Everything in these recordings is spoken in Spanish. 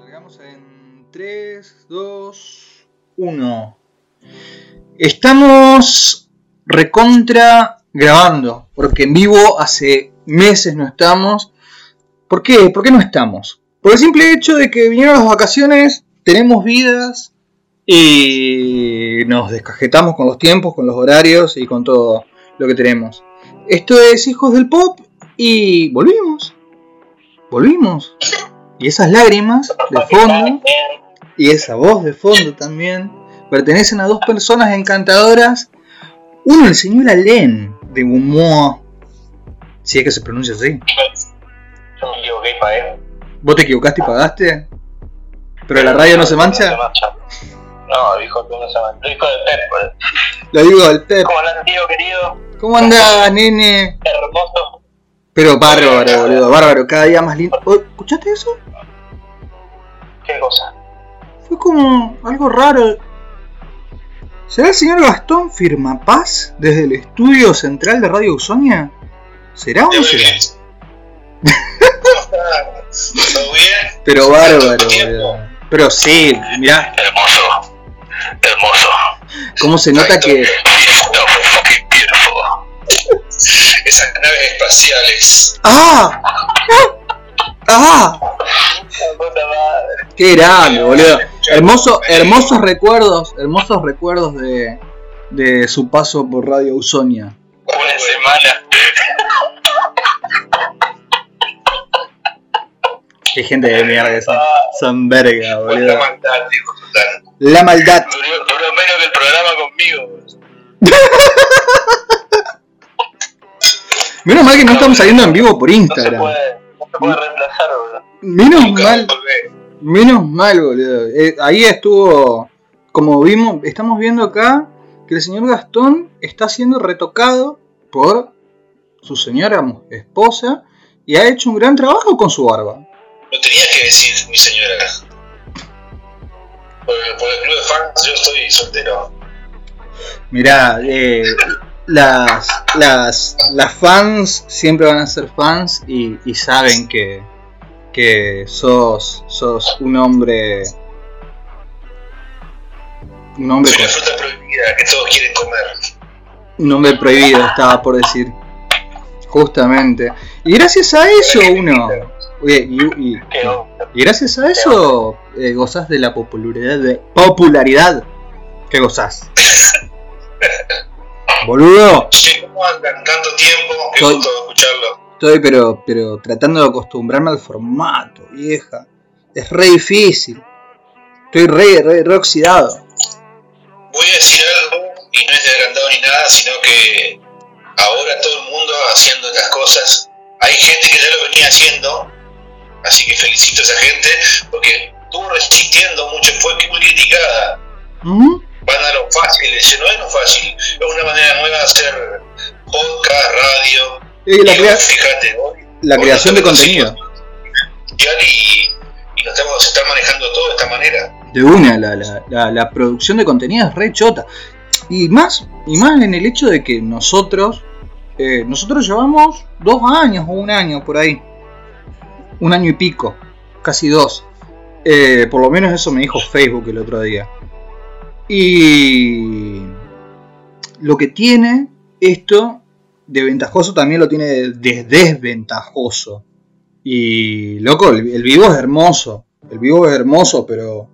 Largamos en 3, 2, 1. Estamos recontra grabando, porque en vivo hace meses no estamos. ¿Por qué? ¿Por qué no estamos? Por el simple hecho de que vinieron las vacaciones, tenemos vidas y nos descajetamos con los tiempos, con los horarios y con todo lo que tenemos. Esto es Hijos del Pop y volvimos. Volvimos. Y esas lágrimas de fondo y esa voz de fondo también pertenecen a dos personas encantadoras. Uno, el señor Alén de Gumoa. Si es que se pronuncia así. Yo me equivoqué y pagué. ¿Vos te equivocaste y pagaste? ¿Pero la radio no se mancha? No, dijo que no se mancha. Lo dijo del Pep. Lo digo del Pep. ¿Cómo andás, tío querido? ¿Cómo andás, nene? Hermoso. Pero bárbaro, boludo, bárbaro, cada día más lindo. Oh, ¿Escuchaste eso? ¿Qué cosa? Fue como algo raro. ¿Será el señor Gastón Firmapaz desde el estudio central de Radio Usonia? ¿Será o no será? Pero ¿Tanto bárbaro, boludo. Pero sí, mirá, Hermoso. Hermoso. cómo se nota que. Esas naves espaciales. ¡Ah! ¡Ah! ¡Qué grande, boludo! Hermoso, hermosos recuerdos, hermosos recuerdos de, de su paso por Radio Usonia. Una semana. Qué gente de mierda que son. Son verga, boludo. maldad, hijo total. La maldad. Duró, duró menos que el programa conmigo. Menos mal que no estamos saliendo en vivo por No se Instagram. puede, no se puede reemplazar, boludo. Menos Nunca mal, menos mal, boludo. Eh, ahí estuvo, como vimos, estamos viendo acá que el señor Gastón está siendo retocado por su señora esposa y ha hecho un gran trabajo con su barba. Lo tenías que decir, mi señora. Por, por el club de fans yo estoy soltero. Mirá, eh, las, las, las fans siempre van a ser fans y, y saben que, que sos, sos un hombre. Un hombre, Soy la con- fruta prohibida que todos quieren comer. un hombre prohibido, estaba por decir. Justamente. Y gracias a eso uno. Oye, y, y- y gracias a eso eh, gozás de la popularidad. De, popularidad que gozás. Boludo. Che, ¿cómo andan? Tanto tiempo, qué Soy- gusto escucharlo. Estoy pero, pero tratando de acostumbrarme al formato, vieja. Es re difícil. Estoy re, re, re oxidado. Voy a decir algo, y no es de agrandado ni nada, sino que ahora todo el mundo haciendo estas cosas. Hay gente que ya lo venía haciendo, así que felicito a esa gente, porque estuvo resistiendo mucho, fue muy criticada. Van a lo fácil, dice, no es lo fácil, es una manera nueva de hacer podcast, radio. La, Y crea- fíjate, hoy, la hoy creación de contenido. Y, y nos estamos, se está manejando todo de esta manera. De una, la, la, la, la producción de contenido es re chota. Y más, y más en el hecho de que nosotros, eh, nosotros llevamos dos años o un año por ahí. Un año y pico, casi dos. Eh, por lo menos eso me dijo Facebook el otro día. Y lo que tiene esto de ventajoso también lo tiene de, de desventajoso. Y loco, el, el vivo es hermoso. El vivo es hermoso, pero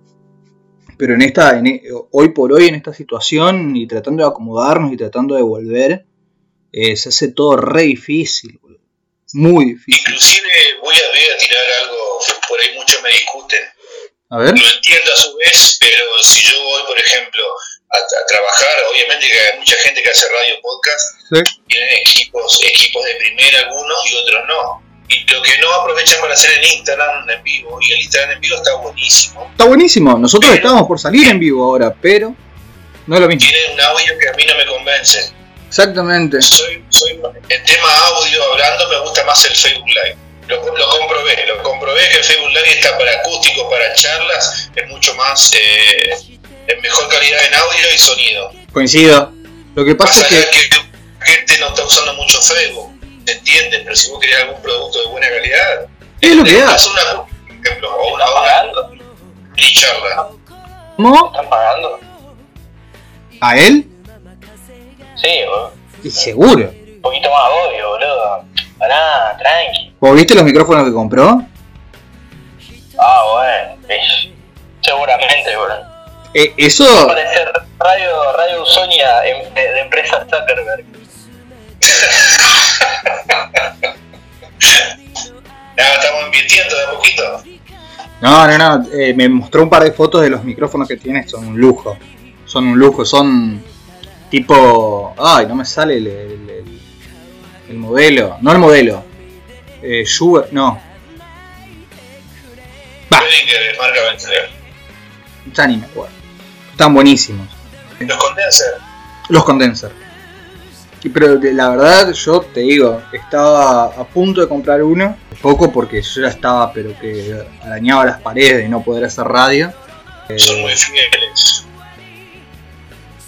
pero en esta en e- hoy por hoy en esta situación y tratando de acomodarnos y tratando de volver eh, se hace todo re difícil muy difícil Inclusive voy a, voy a tirar algo, por ahí muchos me discuten. A ver Lo entiendo a su vez, pero si yo voy, por ejemplo, a, a trabajar, obviamente que hay mucha gente que hace radio podcast, sí. tienen equipos, equipos de primera algunos y otros no. Y lo que no aprovechan para hacer el Instagram en vivo, y el Instagram en vivo está buenísimo. está buenísimo nosotros estamos por salir en vivo ahora pero no es lo mismo Tiene un audio que a mí no me convence. exactamente Soy, soy, el tema audio hablando me gusta más el Facebook Live. Lo, lo comprobé, lo comprobé que el Facebook Live está para acústicos, para charlas, es mucho más, eh, en mejor calidad en audio y sonido. coincido lo que pasa es que que la gente no está usando mucho Facebook, ¿se entiende? Pero si vos querés algún producto de buena calidad, es lo que da una, por ejemplo, o una, o una charla. ¿Cómo? ¿Están pagando? ¿A él? Sí, boludo. Y seguro. Un poquito más obvio, boludo. Pará, tranqui. ¿Vos viste los micrófonos que compró? Ah, bueno. Seguramente, boludo. Eh, eso. Parece Radio, Radio Usonia em- de, de empresa Zuckerberg. Nada, estamos invirtiendo de a poquito. No, no, no. eh, me mostró un par de fotos de los micrófonos que tiene. Son un lujo. Son un lujo. Son tipo. Ay, no me sale el, el- el- el modelo. No el modelo. Eh, Shure, no. Va. Marca. Ya ni me acuerdo. Están buenísimos. Los condenser. Los condenser. Y pero de- la verdad, yo te digo, estaba a punto de comprar uno. Poco porque yo ya estaba, pero que arañaba las paredes y no poder hacer radio. Eh, Son muy fieles.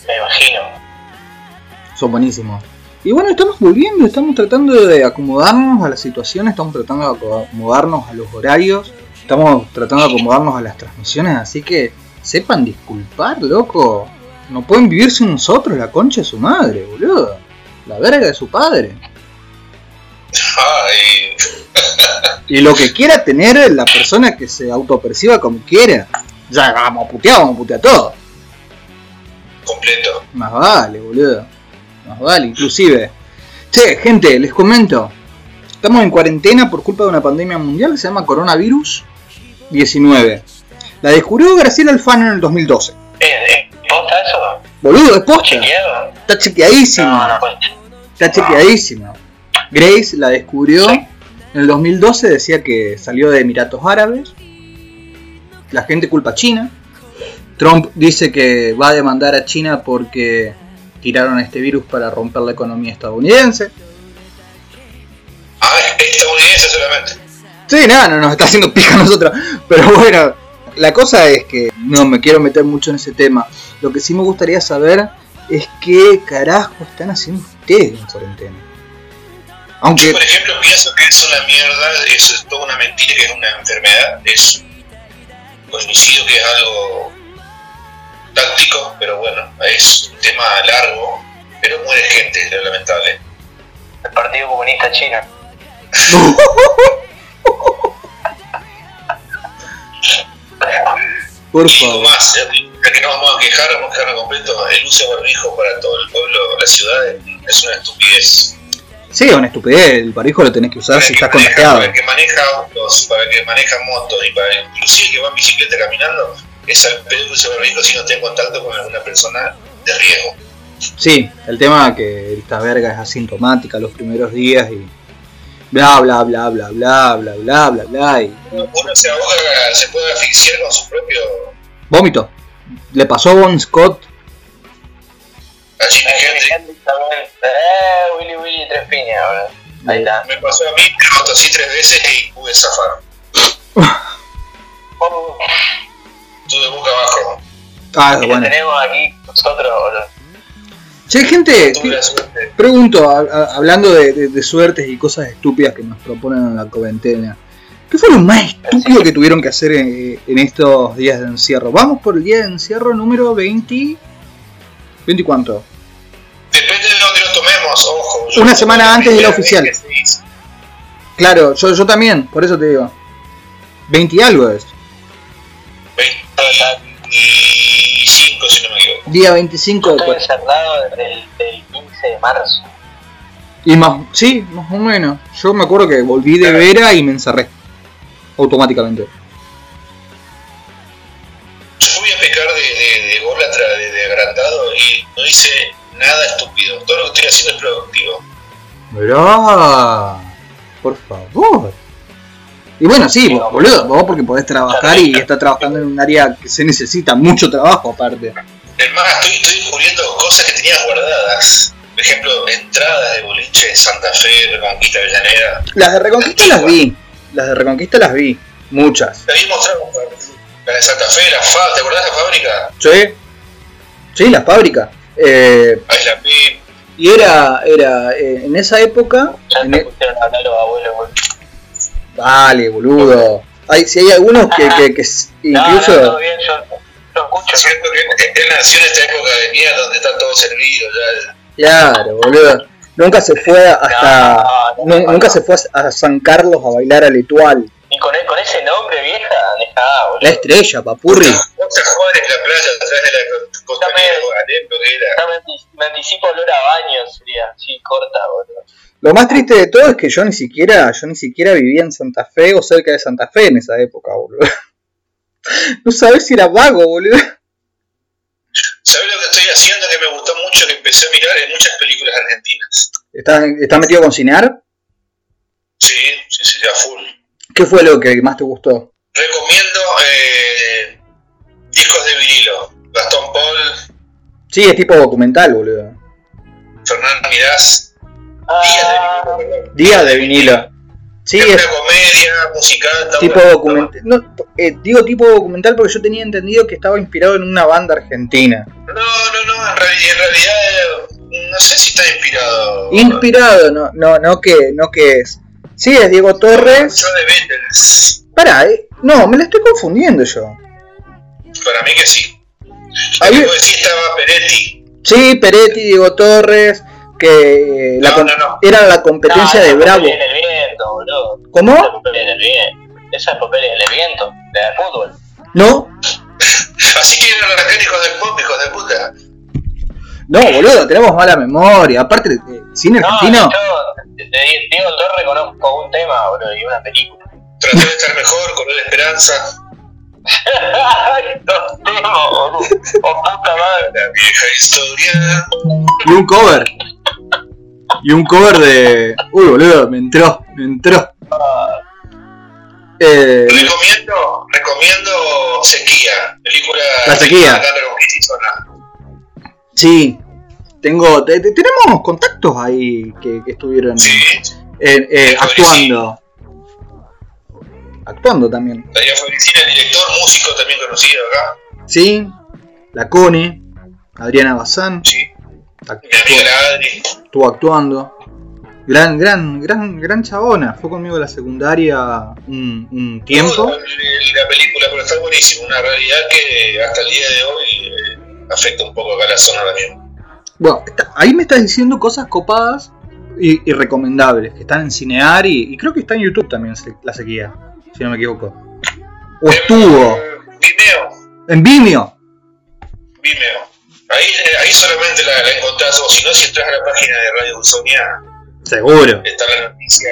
Me imagino. son buenísimos. Y bueno, estamos volviendo, estamos tratando de acomodarnos a la situación, estamos tratando de acomodarnos a los horarios, estamos tratando de acomodarnos a las transmisiones, así que sepan disculpar, loco. No pueden vivir sin nosotros, la concha de su madre, boludo. La verga de su padre. Ay, Y lo que quiera tener la persona que se autoperciba como quiera. Ya vamos a putear, vamos a putear todo. completo. Más vale, boludo. Vale, inclusive. Che, gente, les comento. Estamos en cuarentena por culpa de una pandemia mundial que se llama coronavirus 19. La descubrió Graciela Alfano en el 2012. ¿Es, es posta eso? Boludo, es posta. ¿Chequeado? Está chequeadísimo. No, no puede. Está chequeadísimo. Grace la descubrió Sí. en el 2012, decía que salió de Emiratos Árabes. La gente culpa a China. Trump dice que va a demandar a China porque tiraron este virus para romper la economía estadounidense. Ah, es estadounidense solamente. Sí, nada, no nos está haciendo pija a nosotros. Pero bueno, la cosa es que no me quiero meter mucho en ese tema. Lo que sí me gustaría saber es qué carajo están haciendo ustedes en cuarentena. Yo, Aunque por ejemplo, pienso que es una mierda, eso es toda una mentira, que es una enfermedad. Es conocido que es algo táctico, pero bueno, es un tema largo, pero muere gente, es lo lamentable. El Partido Comunista Chino. por Y favor. más, ya que no vamos a quejar, vamos a quejarnos completo, el uso de barbijo para todo el pueblo, la ciudad, es una estupidez. Sí, es una estupidez. El barbijo lo tenés que usar Para si estás contagiado. Para el que maneja autos, para el que maneja motos y para el, inclusive el que va en bicicleta caminando, es al pedo que use barbijo si no está en contacto con alguna persona de riesgo. Sí, el tema que esta verga es asintomática los primeros días y bla bla bla bla bla bla bla bla bla y Uno se ahoga, se puede asfixiar con su propio vómito. Le pasó a Bon Scott. a Jimi Hendrix. gente también. Eh, Willy Willy Tres Piñas, boludo. Ahí está. Me pasó a mí, pero tosí tres veces y pude zafar. Oh, Tuve boca abajo. Ah, y bueno. tenemos aquí nosotros, boludo. Che, gente, Tuve ¿qué- la suerte. pregunto, a- a- hablando de, de- de suertes y cosas estúpidas que nos proponen en la cuarentena. ¿Qué fue lo más estúpido que tuvieron que hacer en, en estos días de encierro? Vamos por el día de encierro número 20... ¿20 cuánto? Depende de dónde lo tomemos, ojo. Una semana antes de la oficial. 26, Claro, yo, yo también, por eso te digo. 20 y algo es. 25, si no me equivoco. Día 25 de Estoy encerrado desde el, del 15 de marzo. Y más, sí, más o menos. Yo me acuerdo que volví de Vera y me encerré. Automáticamente. Yo fui a pecar de, de, de, de agrandado y no hice nada estúpido. Todo lo que estoy haciendo es productivo. Mirá, por favor. Y bueno, sí, vos, boludo, vos porque podés trabajar y estás trabajando en un área que se necesita mucho trabajo aparte. Es más, estoy, estoy descubriendo cosas que tenía guardadas. Por ejemplo, entradas de boliche de Santa Fe, Reconquista Avellaneda. Las de Reconquista las vi. Las de Reconquista las vi. Muchas. Te había mostrado la de Santa Fe, la fa, ¿te acordás de la fábrica? Sí. Sí, las fábricas. Eh, la vi. y era, era eh, en esa época. Ya en e- pusieron a hablar los abuelos. Vale, boludo. Hay, si hay algunos que, que, que s- No, no, incluso... todo bien, yo lo escucho. Siento que él nació en esta época de mierda donde está todo servido. Ya, Claro, boludo. Nunca se fue hasta... No, no, nu- no, nunca no. se fue a San Carlos a bailar al Etual. Y con, con ese nombre, vieja, dejá, La boludo. estrella, papurri. Otra Juárez, la playa atrás de la costanera de Guadalupe, que era. Ya me, anti- me anticipo olor a baño, sería así corta, boludo. Lo más triste de todo es que yo ni siquiera, yo ni siquiera vivía en Santa Fe o cerca de Santa Fe en esa época, boludo. No sabes si era vago, boludo. ¿Sabes lo que estoy haciendo que me gustó mucho? Que empecé a mirar en muchas películas argentinas. ¿Estás, estás metido con Cinar? Sí, sí, sí, a full. ¿Qué fue lo que más te gustó? Recomiendo eh, discos de vinilo. Gastón Paul, Sí, es tipo documental, boludo. Fernando Mirás. Días de vinilo. Sí, es es una comedia musical. tipo documental. No, eh, digo tipo documental porque yo tenía entendido que estaba inspirado en una banda argentina. No, no, no, en realidad, en realidad eh, no sé si está inspirado. Inspirado, no, no, no que, no que es. Sí, es Diego Torres. Yo de Beatles. Pará, eh, no, me la estoy confundiendo yo. Para mí que sí. Ahí- Como decía, estaba Peretti. Sí, Peretti, Diego Torres, que la No, com- no, no. era la competencia no, de Bravo. Papeles en el viento, boludo. Esa es ¿Cómo? En el viento. Esa es papeles en el viento, de fútbol. ¿No? Así quieren arrancar hijos del pop, hijos de puta. No, boludo, tenemos mala memoria. Aparte, eh, cine No, argentino. yo de de Diego Torre conozco un tema, boludo, y una película. Traté de estar mejor, con la esperanza. Estos temas, boludo. Oh, puta madre. La vieja historia. Y un cover. Y un cover de. Uy, boludo, me entró, me entró. Eh, Recomiendo, recomiendo Sequía, película La Sequía. sí, tengo. te- te- tenemos contactos ahí que, que estuvieron Sí, eh, eh, actuando. Actuando también. Adrián Fabricina, el director, músico también conocido acá. Sí, la Cone, Adriana Bazán, Sí, estuvo actuando. Gran, gran, gran, gran chabona. Fue conmigo a la secundaria un, un tiempo. El- La película, pero está buenísimo. Una realidad que hasta el día de hoy eh, afecta un poco acá la zona también. Bueno, está- ahí me estás diciendo cosas copadas y, y recomendables, que están en Cinear y, y creo que está en YouTube también la sequía, si no me equivoco. O estuvo En Vimeo, en Vimeo. Vimeo. Ahí, eh, ahí solamente la, la encontrás, o si no, si entras a la página de Radio Usonia, Seguro. está la noticia.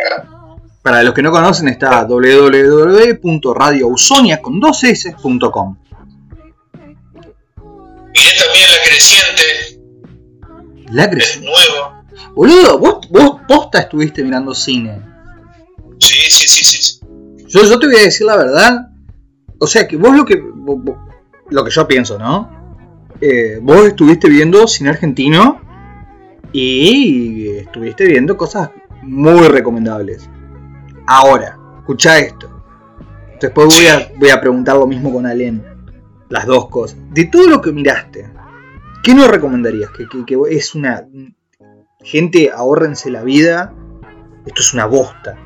Para los que no conocen está www.radiousonia.com. Miré también La Creciente, La es crecí. nuevo. Boludo, vos, vos posta estuviste mirando cine. Sí, sí, sí, sí. Yo, yo te voy a decir la verdad. O sea que vos lo que vos- vos- lo que yo pienso, ¿no? Eh, vos estuviste viendo cine argentino y estuviste viendo cosas muy recomendables. Ahora, escucha esto. Después voy a, voy a preguntar lo mismo con Alen. Las dos cosas. De todo lo que miraste, ¿qué no recomendarías? Que, que- que es una... Gente, ahórrense la vida. Esto es una bosta.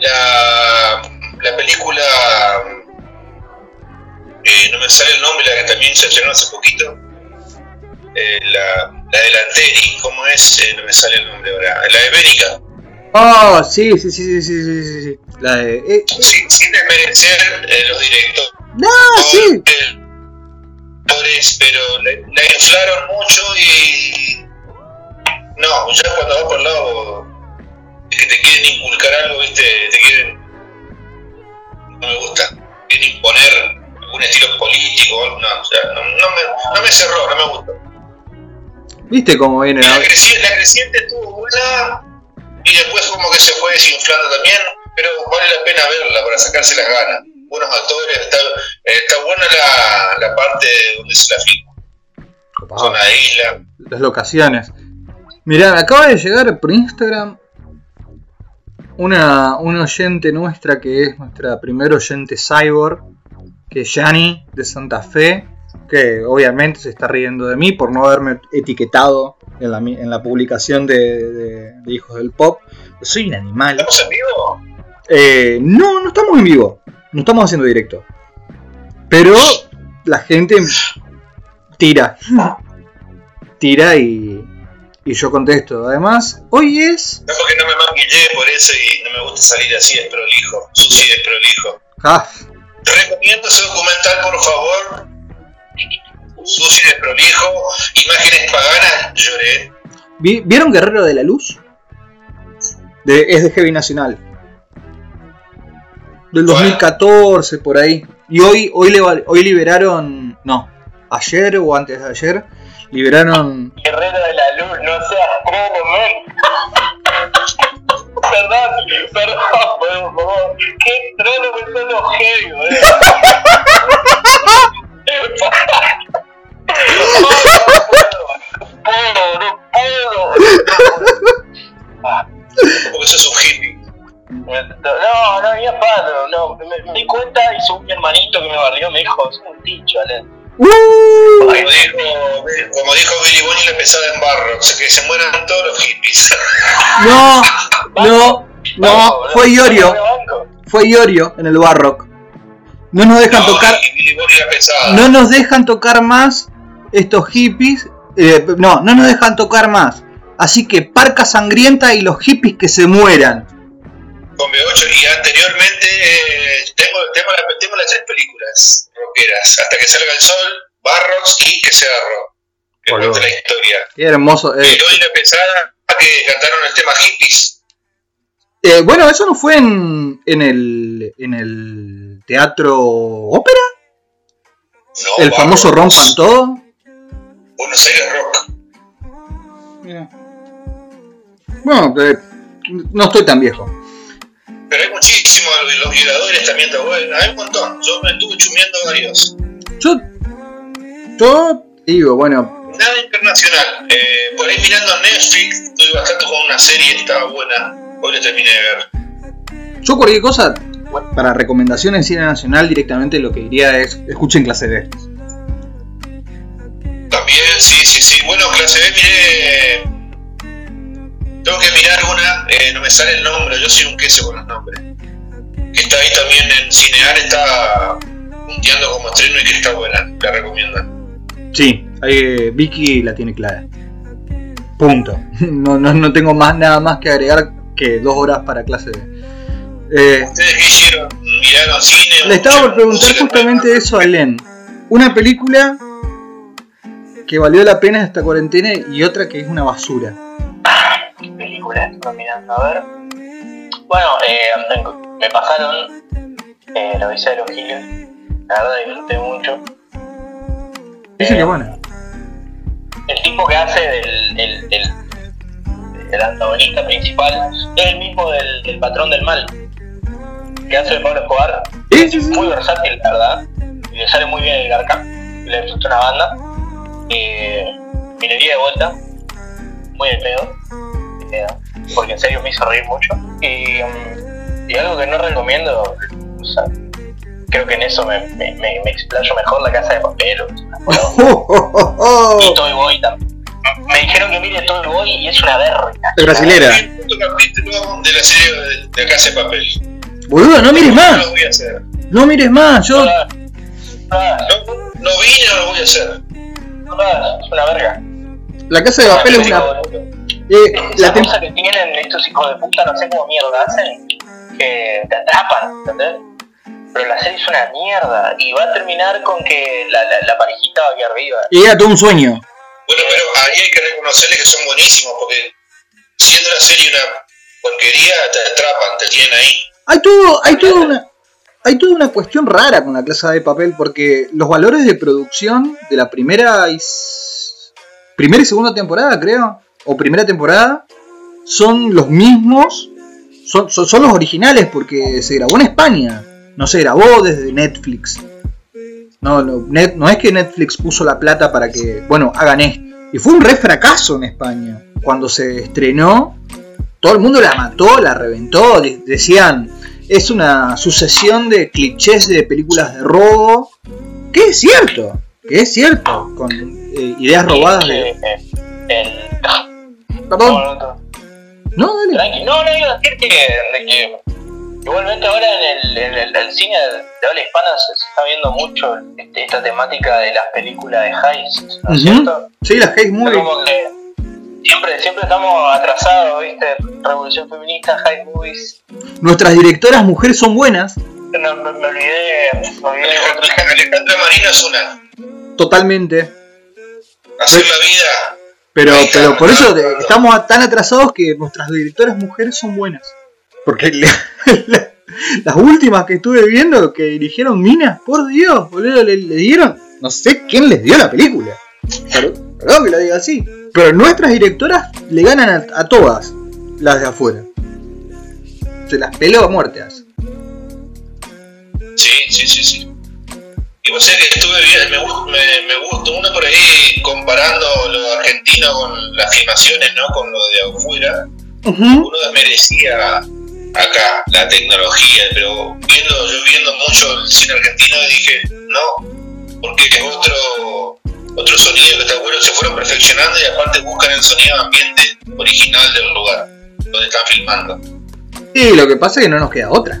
La, la película, eh, no me sale el nombre, la que también se llenó hace poquito, eh, la, la delanteri, ¿cómo es? Eh, no me sale el nombre ahora, la ibérica. Oh, ah, sí, sí, sí, sí, sí, sí, sí. La de, eh, eh. sin, sin desmerecer los directos. No, Por, sí. pero la, la inflaron mucho y no, ya cuando vas por el lado es que te quieren inculcar algo, viste, te quieren. No me gusta, quieren imponer algún estilo político, no, o sea, no, no me, no me cerró, no me gustó. ¿Viste cómo viene? La, no? creci- la creciente estuvo buena y después como que se fue desinflando también, pero vale la pena verla para sacarse las ganas. Buenos actores, está, está buena la, la parte donde se la filma. Zona de isla. Las locaciones. Mirá, acaba de llegar por Instagram una, una oyente nuestra que es nuestra primer oyente cyborg, que es Yani de Santa Fe, que obviamente se está riendo de mí por no haberme etiquetado en la, en la publicación de, de- de Hijos del Pop. Soy un animal. ¿Estamos en vivo? Eh, no, no estamos en vivo. No estamos haciendo directo. Pero la gente tira. Tira y, y yo contesto. Además, hoy es. No porque no me maquillé por eso y no me gusta salir así desprolijo, sucio y desprolijo. Ah, recomiendo ese documental, por favor. Sucio y desprolijo, imágenes paganas, lloré. ¿vi- ¿Vieron Guerrero de la Luz? De, es de Heavy Nacional. Del 2014, por ahí. Y hoy, hoy, hoy liberaron. No, ayer o antes de ayer. Liberaron. Guerrero de la luz, no seas men. Perdón, perdón, por favor. Qué trono que son los heavy, boludo. No puedo, no puedo, no puedo. Porque sos un hippie. No, no, ni a no, me, me di cuenta y su mi hermanito que me barrió me dijo, es un dicho, Ale. Como dijo, como dijo Billy Bonnie la pesada en barro, o sea que se mueran todos los hippies. No, no, no, fue. Iorio. Fue Iorio en el Barrock. No nos dejan No, tocar. No nos dejan tocar más estos hippies. eh, no, no nos dejan tocar más. Así que Parca Sangrienta y los hippies que se mueran. Con B8 y anteriormente eh, tengo, tengo, la- tengo las tres películas rockeras, Hasta que salga el sol, Barrocks y Que sea rock. Que Boludo. la historia. Qué hermoso. eh. Y hoy la pesada que cantaron el tema hippies. Eh, bueno, eso no fue en, en, el, en el teatro ópera. No, El famoso. Rompan Todo. Buenos Aires Rock. Bueno, eh, no estoy tan viejo. Pero hay muchísimos, los violadores también está bueno, hay un montón. Yo me estuve chumeando varios. Yo, yo digo, bueno, Nada internacional. Eh, por ahí mirando Netflix, estoy bastante con una serie, estaba buena. Hoy la terminé de ver. yo cualquier cosa, para recomendaciones en cine nacional, directamente lo que diría es, escuchen clase B. También, sí, sí, sí. Bueno, clase B, miré. Tengo que mirar una, eh, no me sale el nombre, yo soy un queso con los nombres. Está ahí también en Cinear, está punteando como estreno y que está buena, la recomiendo. Sí, ahí, eh, Vicky la tiene clara. Punto. No, no, no tengo más nada más que agregar que dos horas para clase B. Eh, ¿Ustedes qué hicieron? ¿Miraron cine? le estaba por ¿Escucharon preguntar justamente eso a Len. Una película que valió la pena esta cuarentena y otra que es una basura. ¿Qué película estuve mirando? A ver. Bueno, eh, me pasaron eh, La Odisea de los Giles. La verdad disfruté mucho. Dice Eh, que bueno. El tipo que hace del, el, el, el antagonista principal es el mismo del, del patrón del mal. Que hace de Pablo Escobar. Sí. Muy versátil, la verdad. Y le sale muy bien el garca. Le disfrutó una banda. Eh, minería de vuelta. Muy de pedo. Porque en serio me hizo reír mucho. Y, mm, y algo que no recomiendo, o sea, creo que en eso me, me, me, me explayo mejor la casa de papel. o sea, y Toy Boy también. Me dijeron que mire Toy Boy y es una verga. Es brasilera. De la serie de, de Casa de Papel. Boludo, no mires No más. lo voy a hacer. No mires más. Yo. No, no vi y no lo voy a hacer. ah, Es una verga. La casa de papel es una. Eh, Esa la cosa que tienen estos hijos de puta, no sé cómo mierda hacen, que te atrapan, ¿entendés? Pero la serie es una mierda y va a terminar con que la, la, la parejita va a quedar viva. y era todo un sueño. Bueno, pero ahí hay que reconocerles que son buenísimos porque siendo la serie una porquería, te atrapan, te tienen ahí. Hay todo, hay toda una. Hay toda una cuestión rara con la casa de papel porque los valores de producción de la primera y primera y segunda temporada, creo, o primera temporada, son los mismos, son, son, son los originales porque se grabó en España, no se grabó desde Netflix. No, no, Net- no es que Netflix puso la plata para que, bueno, hagan esto. Y fue un re fracaso en España. Cuando se estrenó, todo el mundo la mató, la reventó. de- Decían, es una sucesión de clichés de películas de robo. Que es cierto, que es cierto. Con eh, ideas robadas de. Perdón, no, no, no. no, dale. Tranqui. No, no, iba a decir que, de que, Igualmente ahora en el, en el, el cine de habla hispana se está viendo mucho este, esta temática de las películas de heist, ¿no es Ujú. cierto? Sí, las Heist Es Movies. como que siempre, siempre estamos atrasados, ¿viste? Revolución feminista, heist movies. Nuestras directoras mujeres son buenas, No, me, me olvidé, me olvidé Alejandra, Alejandra Marino es una. totalmente. Hacer la vida. Pero, pero por eso estamos tan atrasados que nuestras directoras mujeres son buenas. Porque le- la- las últimas que estuve viendo que dirigieron Minas, por Dios, boludo, le, le dieron. No sé quién les dio la película. Perdón que lo diga así. Pero nuestras directoras le ganan a, a todas las de afuera. Se las peló a muerte. Sí, sí, sí, sí. Y vos sabés que estuve bien, me, me, me gustó uno por ahí comparando lo argentino con las filmaciones, ¿no? Con lo de afuera. Uno desmerecía acá la tecnología, pero viendo, yo viendo mucho el cine argentino dije, no, porque es otro, otro sonido que está bueno, se fueron perfeccionando y aparte buscan el sonido ambiente original del lugar donde están filmando. Y lo que pasa es que no nos queda otra.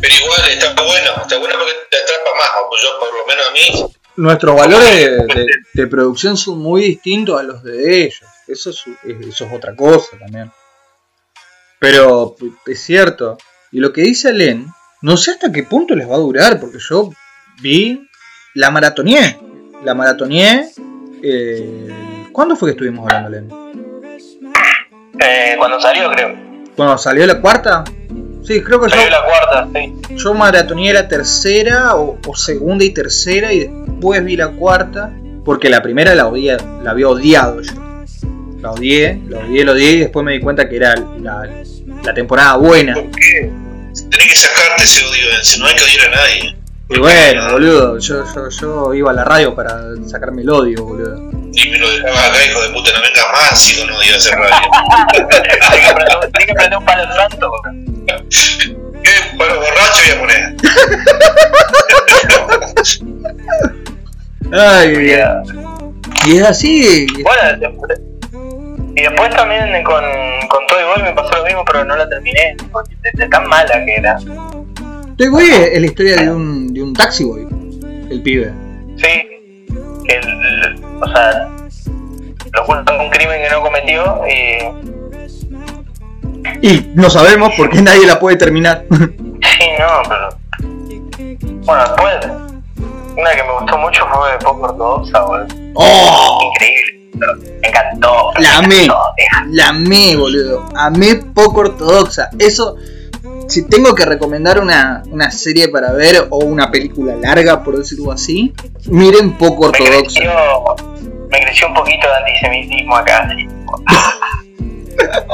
Pero igual está bueno, está bueno porque te atrapa más, o yo por lo menos a mí, Nuestros valores de, de- de producción son muy distintos a los de ellos. Eso es, eso es otra cosa también. Pero es cierto. Y lo que dice Len, no sé hasta qué punto les va a durar, porque yo vi la maratoneé. La maratoneé. Eh, ¿Cuándo fue que estuvimos hablando, Len? Eh, cuando salió, creo. Cuando salió la cuarta. Sí, creo que yo, la cuarta, sí. yo maratoneé la tercera o, o segunda y tercera y después vi la cuarta porque la primera la odié, la había odiado yo. La odié, la odié, la odié y después me di cuenta que era la, la temporada buena. porque tenés que sacarte ese odio de encima, no hay que odiar a nadie. Y bueno, boludo, yo, yo, yo iba a la radio para sacarme el odio, boludo. Y me lo dejabas acá, hijo de puta, no vengas más si no odias a hacer radio. Tenés que prender, un- palo santo. ¿Qué palo borracho voy a poner? Ay, y es así. y- Bueno, después- y después también con, con Toy Boy me pasó lo mismo, pero no la terminé. porque de, de tan mala que era. Toy Boy es la historia de un, de un taxi boy, el pibe. Sí, que el, el- o sea, lo culpan de un crimen que no cometió y. Y no sabemos por qué nadie la puede terminar. Sí, no, pero. Bueno, después. Una que me gustó mucho fue poco ortodoxa, boludo. ¡Oh! Increíble. Me encantó. La me amé. encantó. La amé, boludo. Amé poco ortodoxa. Eso, si tengo que recomendar una, una serie para ver o una película larga, por decirlo así, miren poco Me ortodoxa. creció, me creció un poquito de antisemitismo acá. así.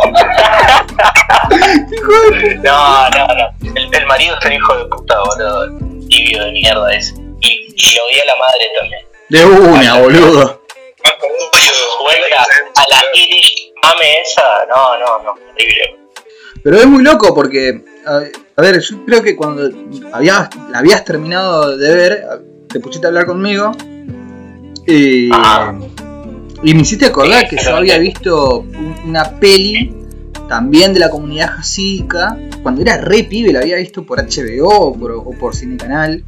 Hijo de- No, no, no. El, el marido es un hijo de puta, boludo. Tibio de mierda ese. Y, y lo odia la madre también. De una, boludo. Juega a la Irish mame esa. No, no, no. Horrible. Pero es muy loco porque, a, a ver, yo creo que cuando habías, la habías terminado de ver, te pusiste a hablar conmigo y. y me hiciste acordar que yo había visto un- una peli también de la comunidad jasídica, cuando era re pibe, la había visto por HBO o por, o por Cine Canal.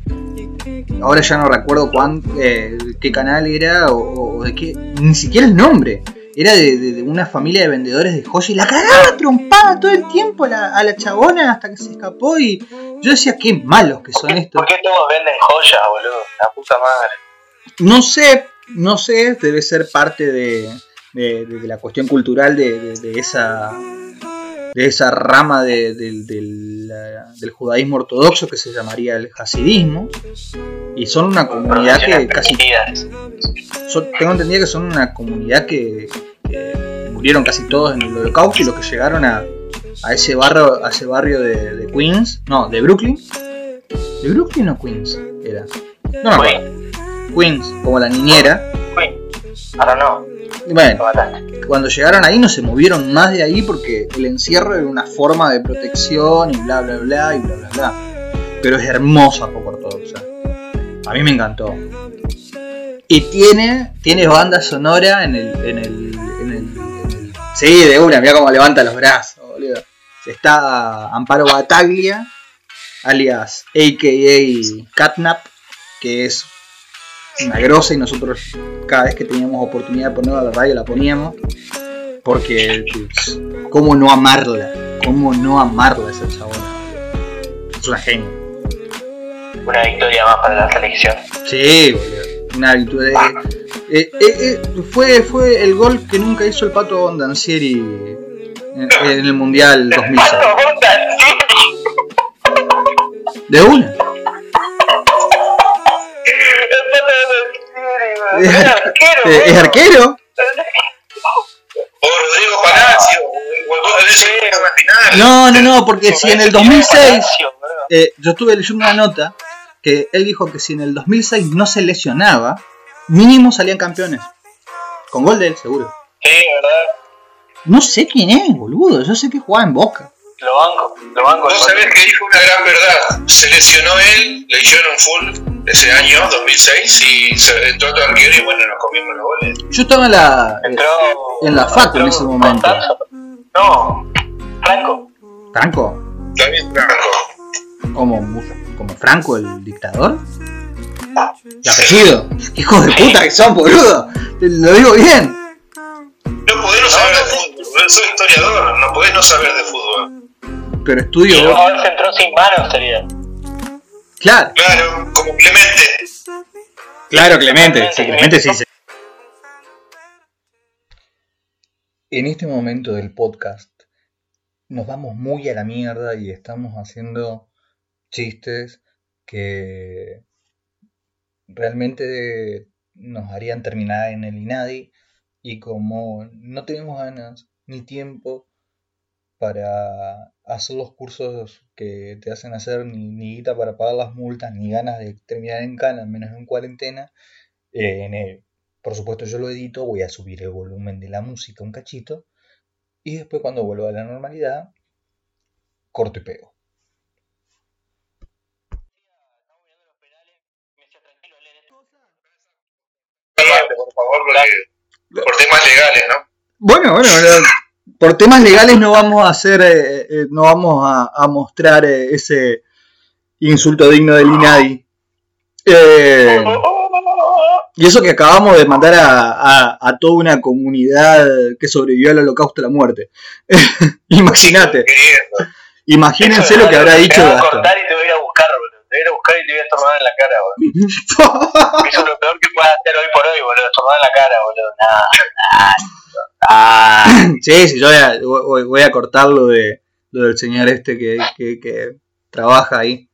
Ahora ya no recuerdo cuán, eh, qué canal era o, o de qué, ni siquiera el nombre. Era de, de- de una familia de vendedores de joyas y la cagaba trompada todo el tiempo a la, a la chabona hasta que se escapó y yo decía qué malos que son estos. ¿Por qué todos venden joyas, boludo? La puta madre. No sé, no sé, debe ser parte de, de- de- de la cuestión cultural de, esa de esa rama la- del judaísmo ortodoxo que se llamaría el hasidismo. Y son una comunidad que casi son- tengo entendido que son una comunidad que, que murieron casi todos en el holocausto y los que llegaron a, a ese barrio a ese barrio de, de Queens no de Brooklyn. De Brooklyn o Queens era no acuerdo Queens como la niñera Uy, ahora no, bueno cuando llegaron ahí no se movieron más de ahí porque el encierro era una forma de protección y bla bla bla y bla bla bla. Pero es hermosa poco ortodoxa. A mí me encantó. Y tiene, tiene banda sonora en el, en el, en el, en el- Sí, de una, mira cómo levanta los brazos, boludo. está Amparo Bataglia, alias AKA Catnap, que es una grosa y nosotros cada vez que teníamos oportunidad de ponerla a la radio la poníamos. Porque, pues, ¿cómo no amarla? ¿Cómo no amarla esa chabona? Es una genio. Una victoria más para la selección. Sí, boludo. Una victoria. Eh, eh, eh, fue, fue el gol que nunca hizo el pato Bondancieri en, en el Mundial 2006. De una. Es, arquero. eh, es arquero. O Rodrigo Palacio. No, no, no, porque si en el 2006 eh, yo estuve leyendo una nota que él dijo que si en el 2006 no se lesionaba, mínimo salían campeones. Con gol de él, seguro. Sí, ¿verdad? No sé quién es, boludo. Yo sé que jugaba en Boca. Lo banco, lo banco. Vos sabés que dijo una gran verdad. Se lesionó él, le hicieron un full ese año, 2006, y se entró otro arquero y bueno, nos comimos los goles. Yo estaba en la, Entró. en la facu en ese momento. No, Franco. Franco, David Franco. como, como Franco el dictador. ¿Y apellido? Hijos de puta que son, boludo. Te Lo digo bien. No podés no saber de fútbol, sos historiador, no podés no saber de fútbol. Pero Y estudio. luego a veces entró sin manos, sería. Claro, Claro, como Clemente. claro, Clemente. Sí, Clemente sí. sí. En este momento del podcast nos vamos muy a la mierda y estamos haciendo chistes que realmente nos harían terminar en el INADI y como no tenemos ganas ni tiempo para hacer los cursos que te hacen hacer, ni, ni guita para pagar las multas, ni ganas de terminar en cana, menos en cuarentena, eh, en el- por supuesto yo lo edito, voy a subir el volumen de la música un cachito y después cuando vuelva a la normalidad, corto y pego. Por favor, porque por temas legales, ¿no? Bueno, bueno, bueno, por temas legales no vamos a hacer, eh, eh, no vamos a, a mostrar eh, ese insulto digno del INADI. Eh, y eso que acabamos de mandar a, a- a toda una comunidad que sobrevivió al holocausto a la muerte. Imagínate, imagínense lo que habrá dicho Te voy a cortar y te voy a buscar, boludo. Te voy a buscar y te voy a estornudar en la cara, boludo. Eso es lo peor que puedas hacer hoy por hoy, boludo. Estornudar en la cara, boludo. Nah, Ah, sí, sí, yo voy a, voy- voy a cortar lo, de, lo del señor este que, que, que trabaja ahí.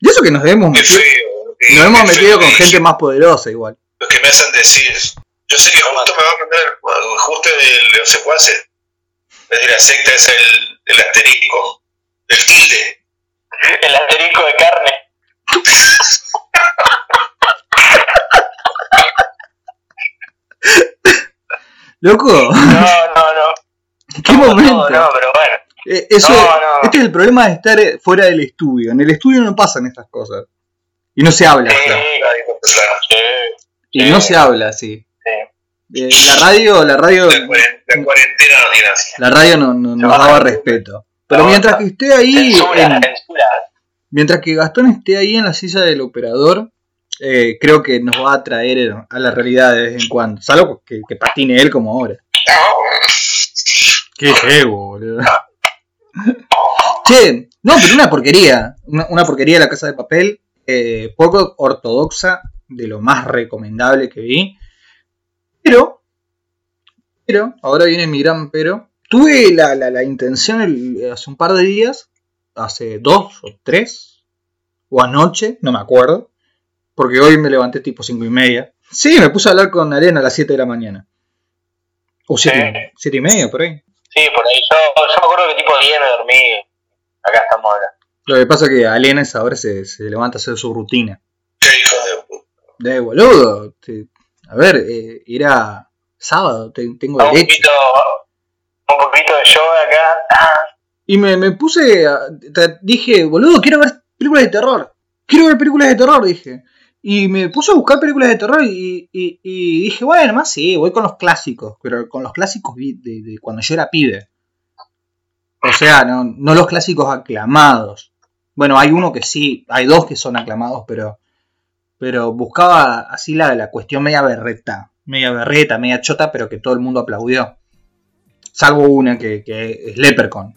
Y eso que nos hemos metido, nos hemos metido feo con gente más poderosa igual. Lo que me hacen decir. Yo sé que justo me va a mandar, justo de los secuaces, es de la secta, es el, el asterisco, el tilde. el asterisco de carne. Loco, No, no, no. ¿qué No, momento? No, no, pero bueno. Eh, eso, No, no. Este es el problema de estar eh, fuera del estudio. En el estudio no pasan estas cosas. Y no se habla. Sí, claro. sí, Y no se habla así. sí. Eh, la radio, la radio, La, cuaren- la cuarentena no tiene así. la radio no, no- nos daba respeto. Pero mientras que esté ahí, Censura, en- censura. mientras que Gastón esté ahí en la silla del operador, eh, creo que nos va a traer a la realidad de vez en cuando. Salvo que, que patine él como ahora. Qué feo, boludo. Che, no, pero una porquería. Una, una porquería la casa de papel. eh, poco ortodoxa, de lo más recomendable que vi. Pero, pero, ahora viene mi gran pero. Tuve la, la, la intención el- hace un par de días, hace dos o tres, o anoche, no me acuerdo, porque hoy me levanté tipo cinco y media. Sí, me puse a hablar con Arena a las 7 de la mañana. O siete, siete y media, por ahí. Sí, por ahí. Yo, yo me acuerdo que tipo 10 me dormí. Acá estamos ahora. Lo que pasa es que Alena esa hora se, se levanta a hacer su rutina. Qué hijo de puta. De boludo. te- a ver, eh, era sábado, te- tengo Un derecho. poquito, un poquito de yoga acá. Ah, Y me, me puse, a- te- dije, boludo, quiero ver películas de terror. Quiero ver películas de terror, dije. Y me puse a buscar películas de terror y, y- y dije, bueno, más sí, voy con los clásicos. Pero con los clásicos de, de cuando yo era pibe. O sea, no, no los clásicos aclamados. Bueno, hay uno que sí, hay dos que son aclamados, pero pero buscaba así la, la cuestión media berreta, media berreta, media chota, pero que todo el mundo aplaudió. Salvo una que, que es Leprechaun.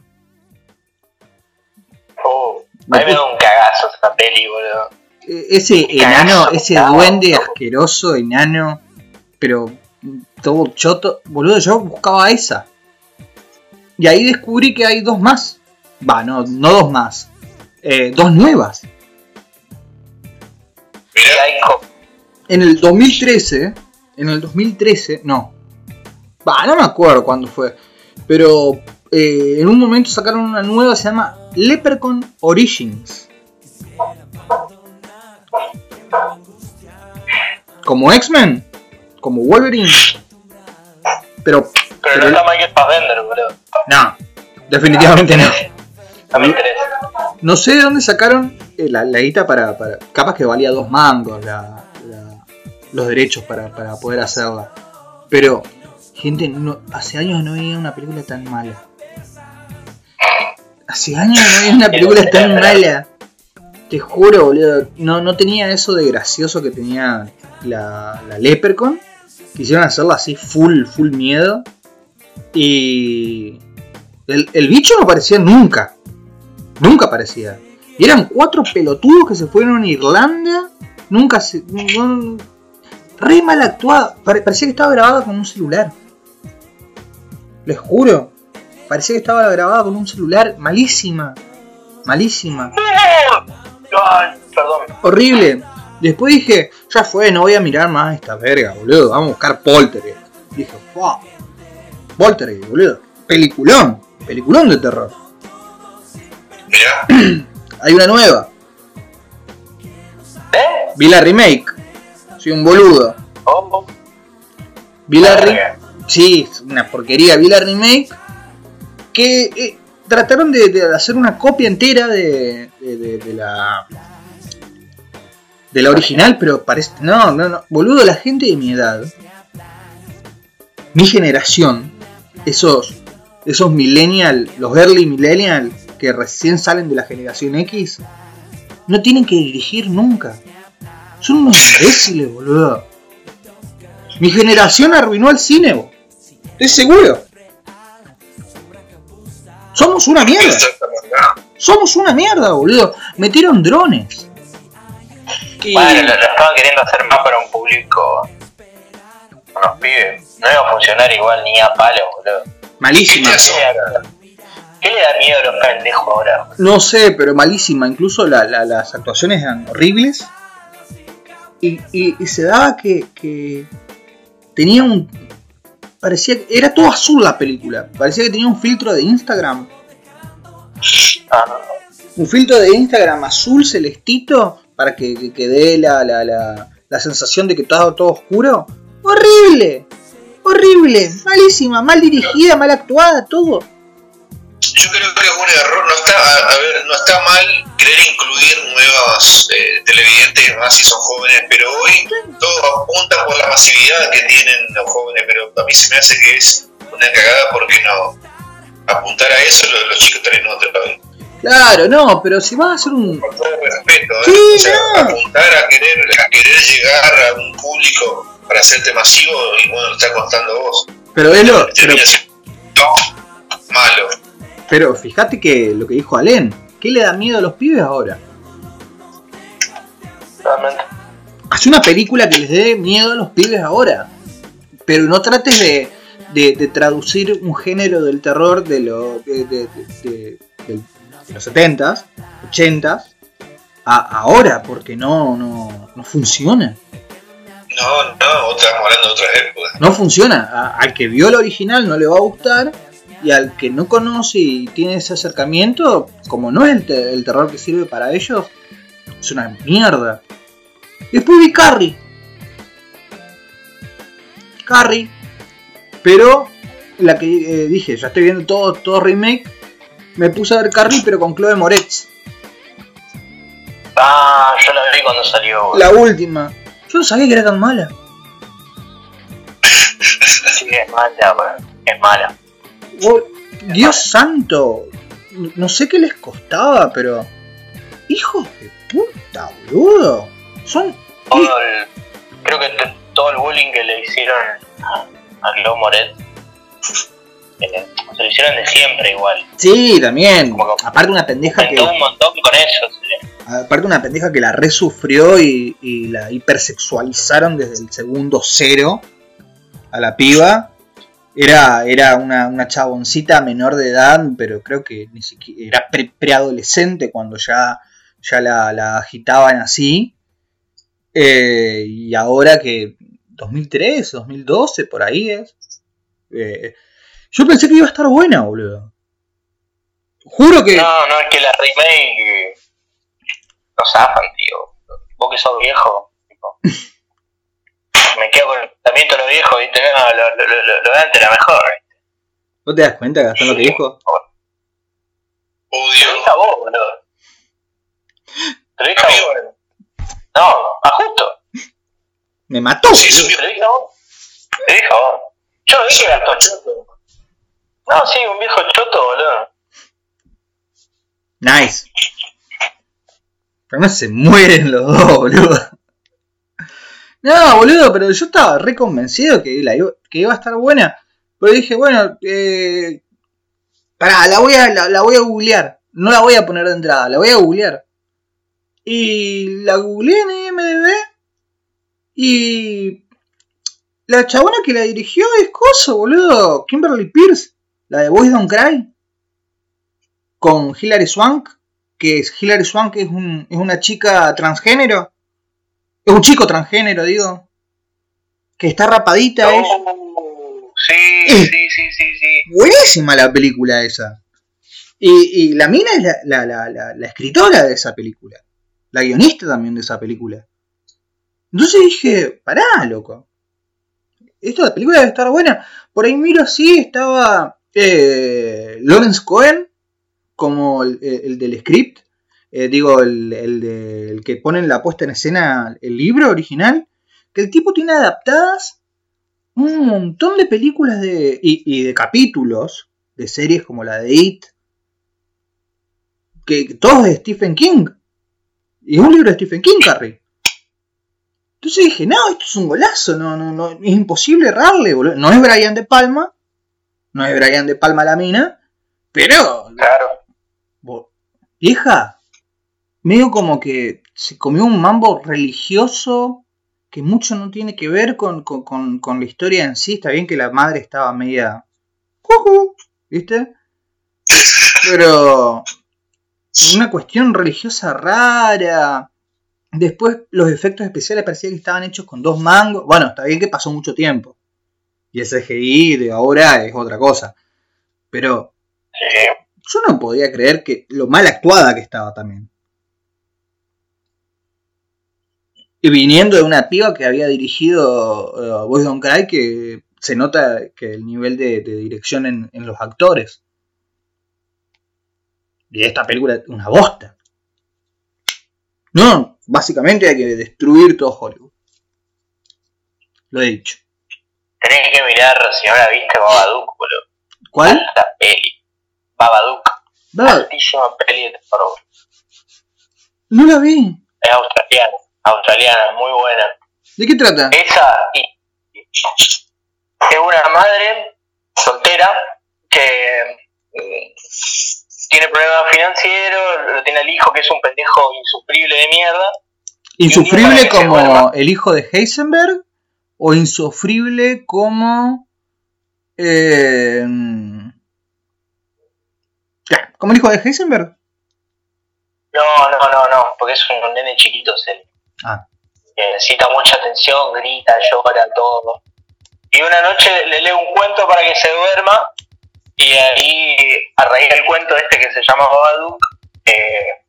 Uh, a mí me da un cagazo esa peli, boludo. E- Ese enano, ese duende asqueroso, enano, pero todo choto. Boludo, yo buscaba esa. Y ahí descubrí que hay dos más. Va, no, no dos más. Eh, dos nuevas. En el 2013, en el 2013, no. Va, no me acuerdo cuándo fue. Pero eh, en un momento sacaron una nueva, se llama Leprechaun Origins. Como X-Men, como Wolverine. Pero, Pero no está Michael Fassbender, boludo. no, definitivamente no. Me interesa. No sé de dónde sacaron eh, la, la guita para, para- Capaz que valía dos mangos la- la- los derechos para, para poder hacerla. Pero, gente, no, hace años no veía una película tan mala. Hace años no veía una película tan mala. Te juro, boludo. No, no tenía eso de gracioso que tenía la, la Leprechaun. Quisieron hacerla así full, full miedo. Y... El, el bicho no aparecía nunca. Nunca aparecía. Y eran cuatro pelotudos que se fueron a Irlanda. Nunca se. re mal actuada. Pare- parecía que estaba grabada con un celular. Les juro. Parecía que estaba grabada con un celular. Malísima. Malísima. Ay, perdón. Horrible. Después dije, ya fue, no voy a mirar más esta verga, boludo. Vamos a buscar Poltergeist. Dije, wow. Poltergeist, boludo. Peliculón. Peliculón de terror. mirá. Hay una nueva. ¿Eh? Vi la remake. Soy un boludo. Oh, Vi la re- verga. Sí, una porquería. Vi la remake. Que eh, trataron de, hacer una copia entera de, de, la. De la original, pero parece. No, no, no. Boludo, la gente de mi edad. Mi generación. Esos. Esos millennial. Los early millennial. Que recién salen de la generación X. No tienen que dirigir nunca. Son unos imbéciles, boludo. Mi generación arruinó el cine, estoy seguro. Somos una mierda. Somos una mierda, boludo. Metieron drones. Y... Bueno, lo, lo estaban queriendo hacer más para un público. Unos pibes. No iba a funcionar igual ni a palo, boludo. Malísima. ¿Qué le da, qué le da miedo a los pendejos ahora? No sé, pero malísima. Incluso la- la- las actuaciones eran horribles. Y, y- y se daba que, que tenía un... Parecía que era todo azul la película. Parecía que tenía un filtro de Instagram. Ah, un filtro de Instagram azul celestito para que, que, que dé la, la, la, la sensación de que todo todo oscuro. Horrible, horrible, malísima, mal dirigida, mal actuada, todo. Yo creo que es un error, no está, a, ver, no está mal querer incluir nuevos eh, televidentes, más si son jóvenes, pero hoy todo apunta por la masividad que tienen los jóvenes, pero a mí se me hace que es una cagada porque no apuntar a eso los, los chicos están en otra. Claro, no, pero si vas a hacer un... Con todo respeto, ¿eh? Sí, o sea, no. apuntar a querer, a querer llegar a un público para hacerte masivo y bueno, lo está contando vos. Pero es lo... Pero, malo. Pero fíjate que lo que dijo Alén, ¿qué le da miedo a los pibes ahora? Realmente. Haz una película que les dé miedo a los pibes ahora. Pero no trates de, de, de traducir un género del terror de, lo, de, los 70s, 80s, a ahora, porque no, no, no funciona. No, no, estamos hablando de otras épocas. No funciona. A- al que vio el original no le va a gustar. Y al que no conoce y tiene ese acercamiento, como no es el, te- el terror que sirve para ellos, es una mierda. Después vi Carrie. Carrie. Pero la que eh, dije, ya estoy viendo todo, todo remake. Me puse a ver Carrie, pero con Chloe Moretz. Ah, yo la vi cuando salió. La última. Yo no sabía que era tan mala. Sí, es mala, weón. Es mala. Vos- Dios santo, no sé qué les costaba, pero. Hijos de puta, boludo. Son. Todo el- creo que todo el bullying que le hicieron a, Guillaume Moret eh, se lo hicieron de siempre igual. Sí, también. Como que- Aparte una pendeja que. Un montón con sí. Aparte una pendeja que la resufrió y, y la hipersexualizaron desde el segundo cero a la piba. Era, era una, una chaboncita menor de edad, pero creo que ni siquiera era pre- preadolescente cuando ya, ya la, la agitaban así. Eh, y ahora que 2003, 2012, por ahí es. Eh, yo pensé que iba a estar buena, boludo. Juro que... No, no, es que la remake eh, no zafan, tío. Vos que sos viejo, tipo, me quedo con el pensamiento de los viejos, ¿viste? No, lo, lo, lo, lo de antes era mejor. ¿No te das cuenta, Gastón, lo que dijo? Te lo Odio. dije a vos, boludo. Te lo a vos. No, a justo. Me mató. Sí, subió. Te lo dije a vos. Te lo dije a vos. Yo no dije Gastón Choto. No, sí, un viejo choto, boludo. Nice. Pero no se mueren los dos, boludo. No, boludo, pero yo estaba re convencido que, la que iba a estar buena. Pero dije, bueno, eh, pará, la voy, a, la, la voy a googlear. No la voy a poner de entrada, la voy a googlear. Y la googleé en IMDB. Y la chabona que la dirigió es Coso, boludo. Kimberly Pierce, la de Boys Don't Cry con Hilary Swank, que es Hilary Swank es, un, es una chica transgénero, es un chico transgénero, digo, que está rapadita, es Oh, sí, sí, sí, sí, sí. buenísima la película esa. Y, y la mina es la, la, la, la, la escritora de esa película, la guionista también de esa película. Entonces dije, pará, loco. Esta película debe estar buena. Por ahí miro así, estaba eh, Lawrence Cohen como el, el del script, eh, digo, el, el, de- el que pone en la puesta en escena el libro original, que el tipo tiene adaptadas un montón de películas de, y, y de capítulos de series como la de It, que, que todos de Stephen King. Y es un libro de Stephen King, Carrie. Entonces dije, no, esto es un golazo, no, no, no, es imposible errarle, boludo. No es Brian De Palma, no es Brian De Palma la mina, pero Claro. Vieja, medio como que se comió un mambo religioso que mucho no tiene que ver con, con- con- con la historia en sí. Está bien que la madre estaba media. ¿Viste? Pero. Una cuestión religiosa rara. Después los efectos especiales parecía que estaban hechos con dos mangos. Bueno, está bien que pasó mucho tiempo. Y el CGI de ahora es otra cosa. Pero Sí. yo no podía creer que lo mal actuada que estaba también. Y viniendo de una piba que había dirigido uh, Boys Don't Cry, que se nota que el nivel de, de dirección en, en los actores. Y esta película es una bosta. No, básicamente hay que destruir todo Hollywood. Lo he dicho. Tenés que mirar, si no la viste, Babadook, boludo. ¿Cuál? Alta peli. Babadook. Altísima peli de terror. no la vi. Es australiana. Australiana, muy buena. ¿De qué trata? Esa y, es una madre soltera que mm, tiene problemas financieros, lo tiene el hijo que es un pendejo insufrible de mierda. ¿Insufrible como el hijo de Heisenberg? ¿O insufrible como... eh, como el hijo de Heisenberg? No, no, no, no, porque es un nene chiquito. Ah. Que necesita mucha atención, grita, llora, todo. Y una noche le leo un cuento para que se duerma y ahí, a raíz del cuento este que se llama Babadook, eh,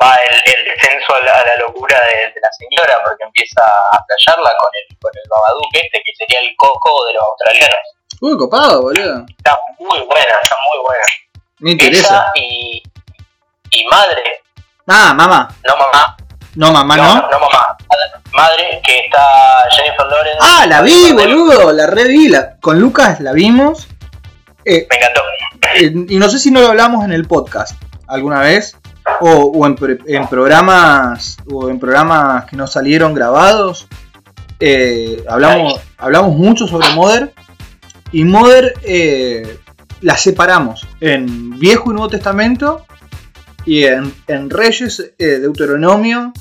va el, el descenso a la, a la locura de, de la señora porque empieza a flashearla con el, con el Babadook este que sería el coco de los australianos. Uy, copado, boludo. Está muy buena, está muy buena. Me interesa. Esa y, y madre, Ah, mamá. no mamá, No, mamá, no, ¿no? no mamá, madre que está Jennifer Lawrence. Ah, la vi, boludo. La re vi. La, con Lucas la vimos. Eh, Me encantó. eh, y no sé si no lo hablamos en el podcast alguna vez, o, o en, programas o en programas que no salieron grabados. eh, hablamos, hablamos mucho sobre Mother. Y Mother la separamos en Viejo y Nuevo Testamento y en, en Reyes, eh, Deuteronomio.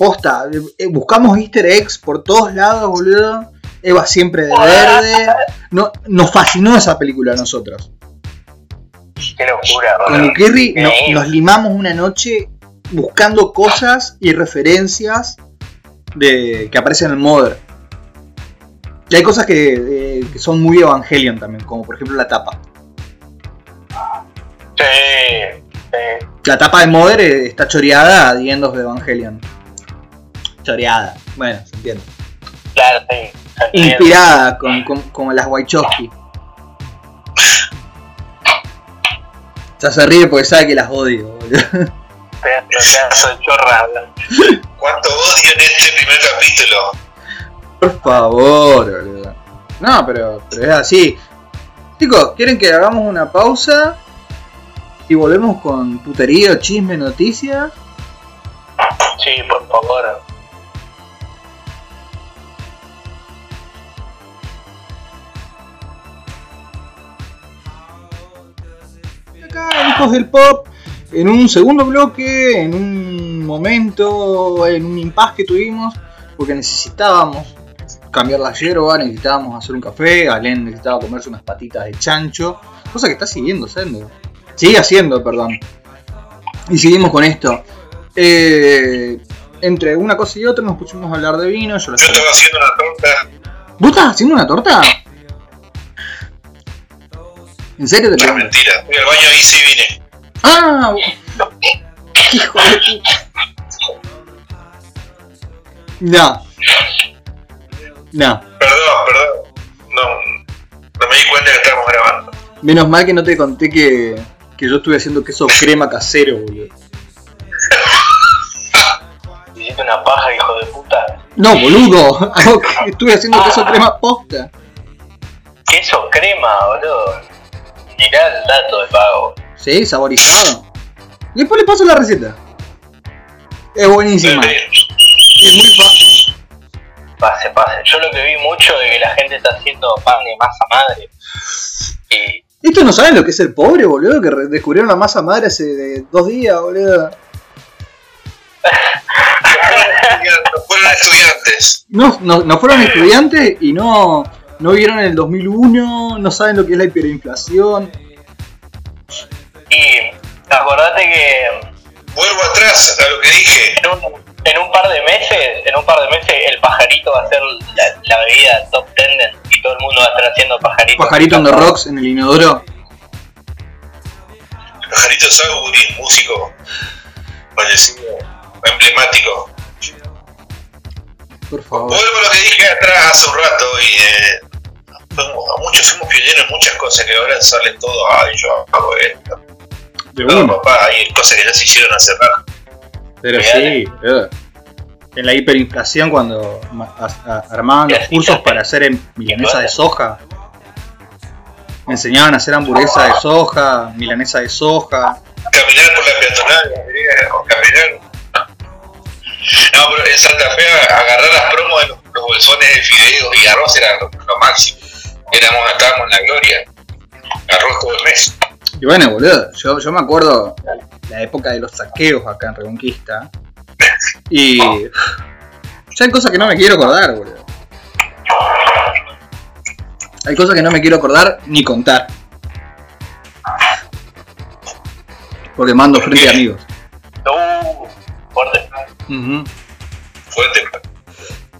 Posta, eh, buscamos easter eggs por todos lados, boludo. Eva siempre de verde. No, nos fascinó esa película a nosotros. Qué locura, Con boludo. Kerry no- Sí. nos limamos una noche buscando cosas y referencias de, que aparecen en Mother. Y hay cosas que, eh, que son muy Evangelion también, como por ejemplo la tapa. Sí, sí. La tapa de Mother eh, está choreada a of the Evangelion. Choreada, bueno, se entiende. Claro, sí. Inspirada con, con- como las Wachowski. Ya se ríe porque sabe que las odio, chorra. boludo. ¿Cuánto odio en este primer capítulo? Por favor, boludo. No, pero, pero es así. Chicos, ¿quieren que hagamos una pausa? Y volvemos con puterío, chisme, noticias. Sí, por favor. Del pop, en un segundo bloque, en un momento, en un impasse que tuvimos, porque necesitábamos cambiar la yerba, necesitábamos hacer un café, Alén necesitaba comerse unas patitas de chancho, cosa que está siguiendo haciendo. Sigue haciendo, perdón. Y seguimos con esto. Eh, entre una cosa y otra nos pusimos a hablar de vino. Yo Yo estaba haciendo una torta. ¿Vos estás haciendo una torta? ¿En serio te No, mentira. Fui al baño y sí vine. ¡Ah! ¡Hijo de puta! No. No. Perdón, perdón. No, no me di cuenta que estábamos grabando. Menos mal que no te conté que, que yo estuve haciendo queso crema casero, boludo. Hiciste una paja, hijo de puta. No, boludo. Estuve haciendo queso crema posta. Queso crema, boludo. Mirá el dato de pago. Sí, saborizado. Y después le paso la receta. Es buenísima. Es muy fácil. Pase, pase. Yo lo que vi mucho de que la gente está haciendo pan de masa madre. Y Estos no saben lo que es el pobre, boludo, que descubrieron la masa madre hace de dos días, boludo. No fueron estudiantes. No, no, no fueron estudiantes y no, no vieron el 2001, no saben lo que es la hiperinflación. Y acordate que Vuelvo atrás a lo que dije. en un, en un par de meses, en un par de meses el pajarito va a ser la, la bebida top tendent y todo el mundo va a estar haciendo pajarito. Pajarito on the rocks en el inodoro. Pajarito Sauri, músico fallecido, emblemático. Por favor. Vuelvo a lo que dije atrás hace un rato y eh, fuimos- muchos fuimos pioneros en muchas cosas que ahora salen todo, ay, yo hago esto. De No, uno. papá, hay cosas que ya se hicieron hace rato. Pero sí, boludo. En la hiperinflación cuando armaban los cursos para hacer en milanesa de soja. Enseñaban a hacer hamburguesa de soja, milanesa de soja. Caminar por la peatonal, o caminar. No, pero en Santa Fe agarrar las promos de los, los bolsones de fideos y arroz era lo, lo máximo. Éramos, estábamos en la gloria. Arroz todo el mes. Y bueno, boludo, yo, yo me acuerdo la época de los saqueos acá en Reconquista. Y. Ya hay cosas que no me quiero acordar, boludo. Hay cosas que no me quiero acordar ni contar. Porque mando frente a amigos. Uh, fuerte. Ujú. Fuerte.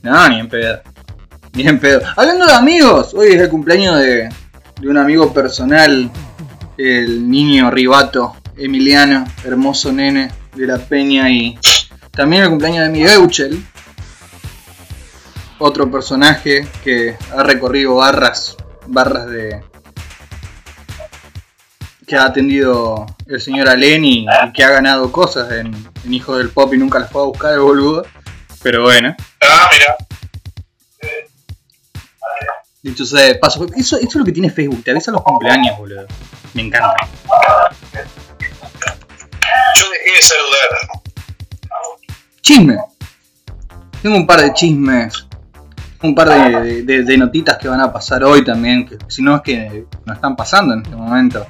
No, ni en pedo. Ni en pedo. Hablando de amigos, hoy es el cumpleaños de, de un amigo personal, el niño Ribato, Emiliano, hermoso nene de la Peña y también el cumpleaños de Miguel Uchel, otro personaje que ha recorrido barras, barras de que ha atendido el señor Alén y, que ha ganado cosas en, en Hijos del Pop y nunca las fue a buscar el boludo. Pero bueno. Ah, mira. Dicho sea de paso, eso, eso es lo que tiene Facebook, te avisa los cumpleaños, boludo. Me encanta. Yo dejé de saludar. Chisme. Tengo un par de chismes. Un par de, de- de- de notitas que van a pasar hoy también. Que si no es que no están pasando en este momento.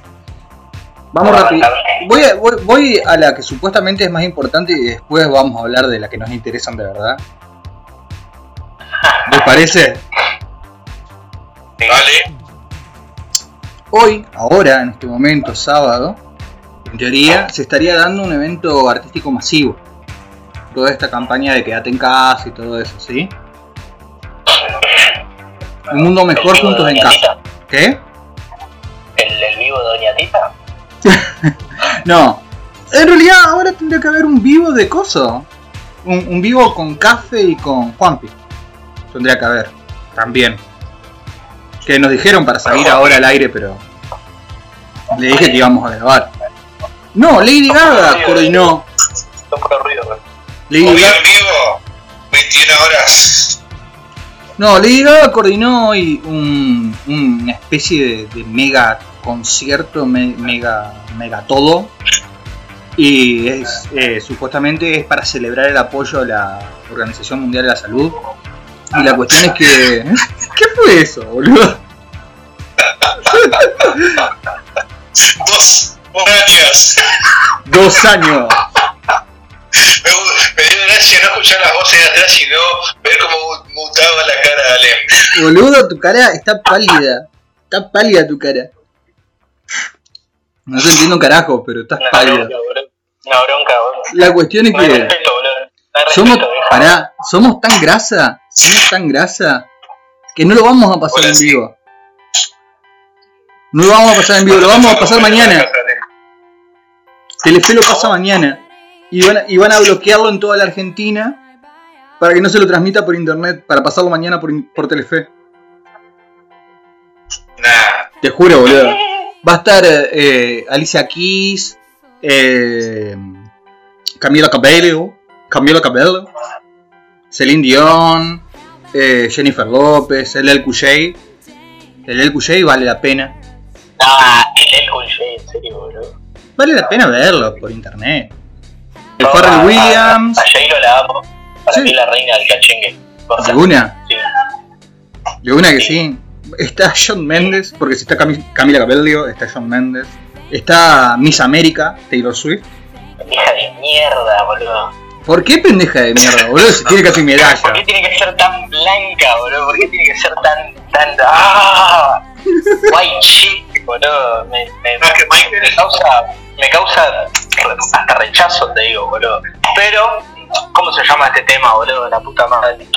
Vamos rápido. Voy a, voy, voy a la que supuestamente es más importante y después vamos a hablar de la que nos interesan de verdad. ¿Les parece? Vale. Hoy, ahora, en este momento, sábado, en teoría, se estaría dando un evento artístico masivo. Toda esta campaña de quédate en casa y todo eso, ¿sí? Un mundo mejor ¿El vivo juntos en casa. ¿Qué? ¿El, el vivo de Doña Tita? No. En realidad ahora tendría que haber un vivo de coso. Un, un vivo con Café y con Juanpi. Tendría que haber. También. Que nos dijeron para salir ahora al aire, pero... Le dije que íbamos a grabar. No, Lady Gaga coordinó. Lady Gaga, en vivo, 21 horas. no, Lady Gaga coordinó hoy un, una especie de, de mega concierto, me- mega, mega todo. Y es, eh, supuestamente es para celebrar el apoyo a la Organización Mundial de la Salud. Y la cuestión es que... ¿Qué fue eso, boludo? Dos, años. Dos años. Me, dio gracia no escuchar las voces de atrás, sino ver cómo mutaba la cara de Alem. Boludo, tu cara está pálida. Está pálida tu cara. No te entiendo un carajo, pero estás Una pálida. bronca. Una bronca, boludo. La cuestión es que... respeto, boludo. No hay Somos, respeto, vieja. pará, somos tan grasa, somos tan grasa, que no lo vamos a pasar Hola, en sí. vivo. No lo vamos a pasar en vivo, lo vamos a pasar mañana. Telefe lo pasa mañana. Y van, a, y van a bloquearlo en toda la Argentina para que no se lo transmita por internet, para pasarlo mañana por, por Telefe. Nah, Te juro, boludo. Va a estar eh, Alicia Keys, eh, Camila Cabello, Camila Cabello, Celine Dion, eh, Jennifer López, el Cushey. El Cushey vale la pena. Ah, el el Cool J, en serio, boludo. Vale la pena verlo por internet. El No, Pharrell a- Williams, A J-Lo la amo. Para Sí. mí la reina del cachengue. O sea, de una, sí. de una que sí. Está John Mendes, porque si está Cami- Camila Cabello, está John Mendes. Está Miss América, Taylor Swift. Hija de mierda, boludo. ¿Por qué pendeja de mierda, boludo? Si tiene casi medalla. ¿Por qué tiene que ser tan blanca, boludo? ¿Por qué tiene que ser tan. tan. ¡Ah! White chick, boludo. Me, me, más que Michael. me causa. Me causa hasta rechazo, te digo, boludo. Pero, ¿cómo se llama este tema, boludo? La puta madre.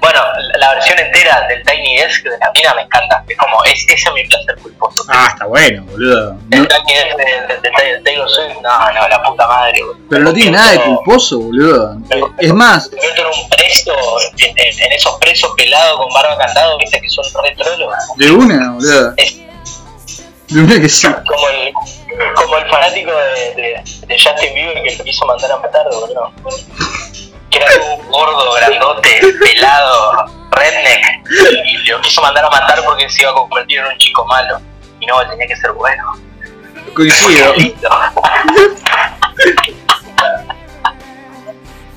Bueno, la, versión entera del Tiny Desk de la mina me encanta. Es como, es, ese es mi placer culposo. Ah, está bueno, boludo. No- El Tiny Desk de, Taylor Swift, no, no, la puta madre, boludo. pero no tiene nada de culposo, boludo. Eh, Es más, en un preso, en, en- en esos presos pelados con barba cantado, viste que son re trolos. de una, boludo. Es De una que sí. como el, como el fanático de, de, de Justin Bieber que lo quiso mandar a matar, boludo. Que era un gordo, grandote, pelado, redneck, y lo quiso mandar a matar porque se iba a convertir en un chico malo. Y no, tenía que ser bueno. Coincido.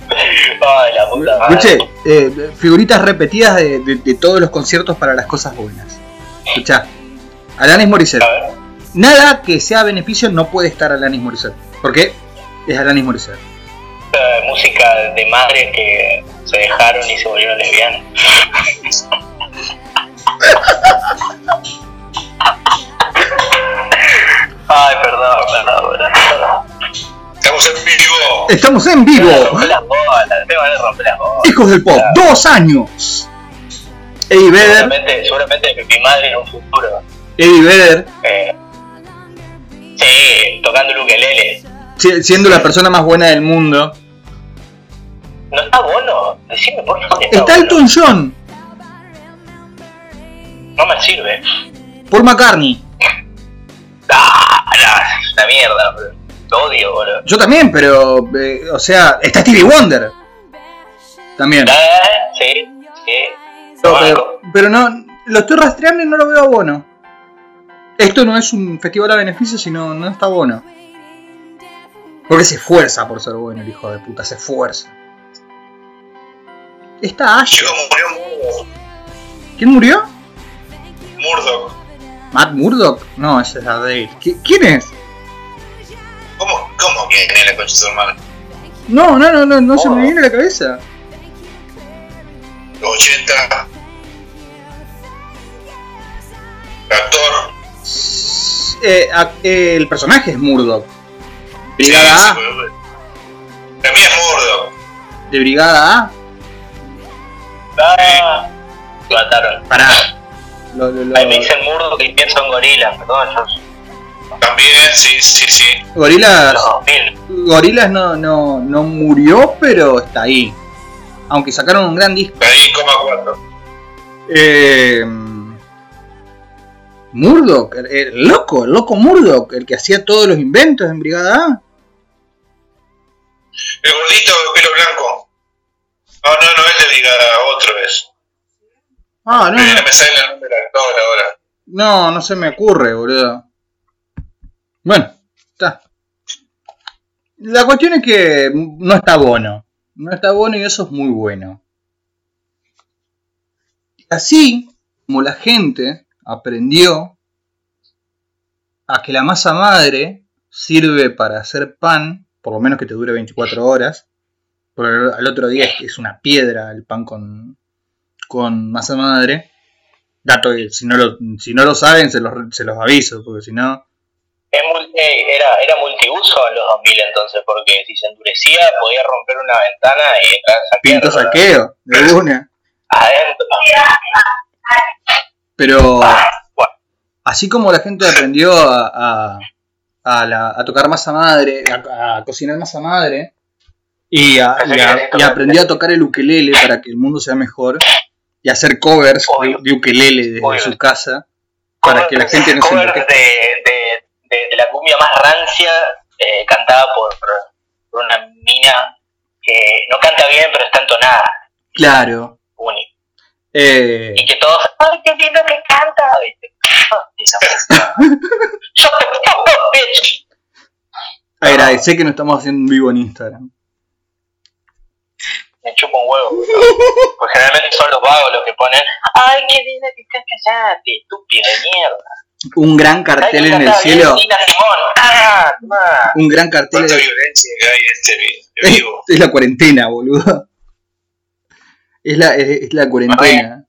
Ay, la puta madre. Escuche, eh, figuritas repetidas de, de- de todos los conciertos para las cosas buenas. Escucha, Alanis Morissette. Nada que sea beneficio no puede estar Alanis Morissette. ¿Por qué? Es Alanis Morissette. Música de madres que se dejaron y se volvieron lesbianas. Ay, perdón, perdón, perdón. Estamos en vivo. Estamos en vivo. rompe las bolas, me van a romper las bolas. Hijos del pop, dos años. Eddie Vedder, Seguramente, seguramente mi madre en un futuro. Eddie Vedder, Eh, sí, tocando el ukelele. si- siendo la persona más buena del mundo. ¿No está Bono? Decime por favor. Está Bono. Elton John, No me sirve. Paul McCartney. Ah, no, una mierda. Lo odio, boludo. Yo también, pero, eh, o sea, está Stevie Wonder. También. Eh, sí, sí. No, pero, pero no, lo estoy rastreando y no lo veo a Bono. Esto no es un festival a beneficio, sino no está Bono. Porque se esfuerza por ser bueno el hijo de puta, se esfuerza. Está Ash. Murió Murdoch. ¿Quién murió? Murdoch. ¿Matt Murdock? No, ese es Daredevil. ¿Qui- ¿Quién es? ¿Cómo, cómo que en la concha de su? No, no, no, no, no se me Oh. viene a la cabeza. 80. Actor. Eh, a- eh, el personaje es Murdock. Brigada Sí, A. mía es Murdoch. De Brigada A. Ah, me mataron. Pará. Lo, lo- lo- Ahí me dicen murdo que pienso en gorilas, perdón, yo También, sí, sí, sí. Gorilas, 2000. Gorilas no, no, no murió, pero está ahí. Aunque sacaron un gran disco. Ahí, coma 4. Eh, Murdoch, el, el loco, el loco Murdoch, el que hacía todos los inventos en Brigada A. El gordito de pelo blanco. No, no, no es de Brigada, otro es. Ah, no, no, No me sale el nombre del actor ahora. no, no se me ocurre, boludo. Bueno, está. La cuestión es que no está Bono. No está Bono y eso es muy bueno. Así como la gente aprendió a que la masa madre sirve para hacer pan, por lo menos que te dure 24 horas, porque al al otro día es- es una piedra el pan con, con masa madre. Dato que si no lo, si no lo saben se los, se los aviso, porque si no... Era, era multiuso en los 2000 entonces, porque si se endurecía podía romper una ventana y entrar Pinto saqueo, de una. Adentro. Pero Bueno, así como la gente aprendió a, a, a la- a tocar masa madre, a cocinar masa madre, y, a- y a- y aprendió a tocar el ukelele para que el mundo sea mejor, y hacer covers de, Obvio. de ukelele desde Obvio. su casa, para que la gente no se de, de, de, de la cumbia más rancia, eh, cantada por, por una mina que no canta bien, pero está entonada. Claro. Único. Eh, Y que todos, ¡ay, qué lindo que canta! agradecer que no estamos haciendo un vivo en Instagram. Me chupa un huevo. boludo. Pues generalmente son los vagos los que ponen, ¡ay, qué lindo que canta! ¡Cállate, estúpido de mierda! Un gran cartel Ay, en el bien, cielo. ¡Ah! Un gran cartel ¿Cuánta en el violencia que hay en este vivo? Es la cuarentena, boludo. Es la, es, es la cuarentena.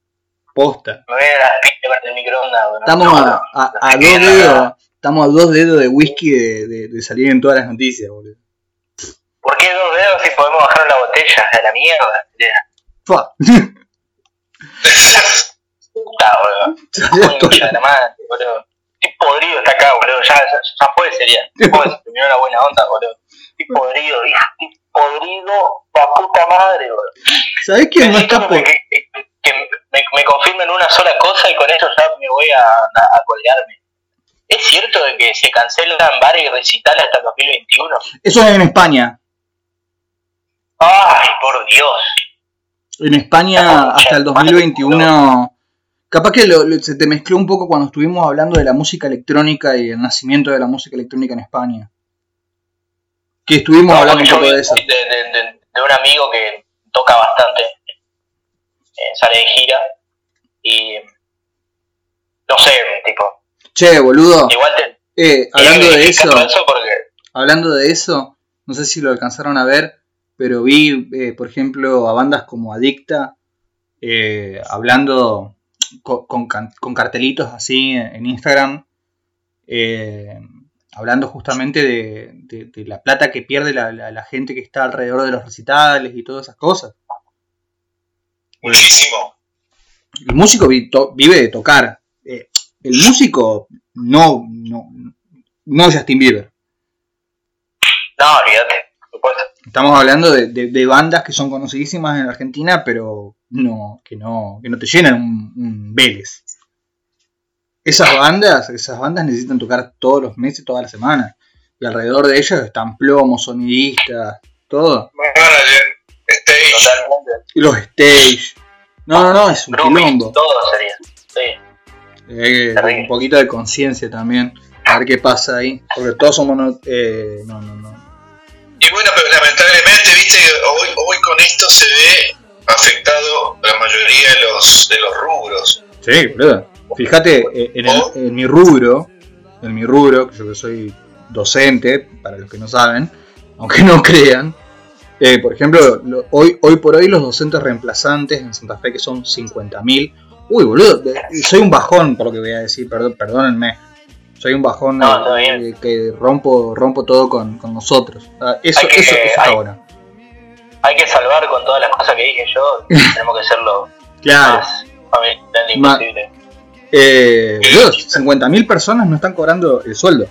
Posta. Me voy a dar piste con el microondas, boludo. Estamos No, a, no, a- no dos dedos. Estamos a dos dedos de whisky de, de- de salir en todas las noticias, boludo. ¿Por qué dos dedos si podemos bajar la botella? A la mierda. Fua. Puta, boludo. Concha de la madre, boludo. Estoy podrido está acá, boludo. Ya, ya, ya fue, sería. Después se terminó la buena onda, boludo. Estoy podrido, hijo. Estoy podrido, la puta madre, boludo. ¿Sabés quién no está que, por.? que- que- que me, me confirmen una sola cosa y con eso ya me voy a, a, a colgarme. ¿Es cierto de que se cancelan bares y recitales hasta el 2021? Eso es en España. ¡Ay, por Dios! En España hasta el 2021. Capaz que lo- lo- se te mezcló un poco cuando estuvimos hablando de la música electrónica y el nacimiento de la música electrónica en España. Que estuvimos No, hablando un poco de eso. De, de- de- de un amigo que toca bastante, eh, sale de gira y no sé, tipo, Che, boludo. igual te Eh, hablando de eso. todo eso porque Hablando de eso, no sé si lo alcanzaron a ver, pero vi, eh, por ejemplo, a bandas como Adicta eh, hablando co- con, con cartelitos así en, Instagram, eh, hablando justamente de, de- de la plata que pierde la, la- la gente que está alrededor de los recitales y todas esas cosas. Muchísimo. El músico vi- to- vive de tocar. El músico no, no, no Justin Bieber. no, olvídate. Estamos hablando de, de- de bandas que son conocidísimas en Argentina, pero no, que no, que no te llenan un, un Vélez. Esas bandas, esas bandas necesitan tocar todos los meses, todas las semanas. Y alrededor de ellas están plomos, sonidistas, todo. Manager, stage. Totalmente. Y los stage. No, no, no, es un Groupies, quilombo. todo sería. Sí. Eh, un poquito de conciencia también. A ver qué pasa ahí. Porque todos somos. No, eh, no, no, no. Y bueno, pero lamentablemente, hoy, hoy con esto se ve afectado la mayoría de los, de los rubros. Sí, boludo. Fíjate, eh, en, el- en mi rubro, en mi rubro, que yo que soy docente, para los que no saben, aunque no crean, eh, por ejemplo, lo- hoy, hoy por hoy los docentes reemplazantes en Santa Fe, que son 50.000, uy, boludo, soy un bajón por lo que voy a decir, perdón, perdónenme, soy un bajón No, eh, que rompo rompo todo con, con nosotros. Ah, Eso, que- eso, eso está hay- bueno. Hay que salvar con todas las cosas que dije yo. tenemos que ser lo Claro. más familiar Ma- posible. Eh, boludo, 50.000 personas no están cobrando el sueldo.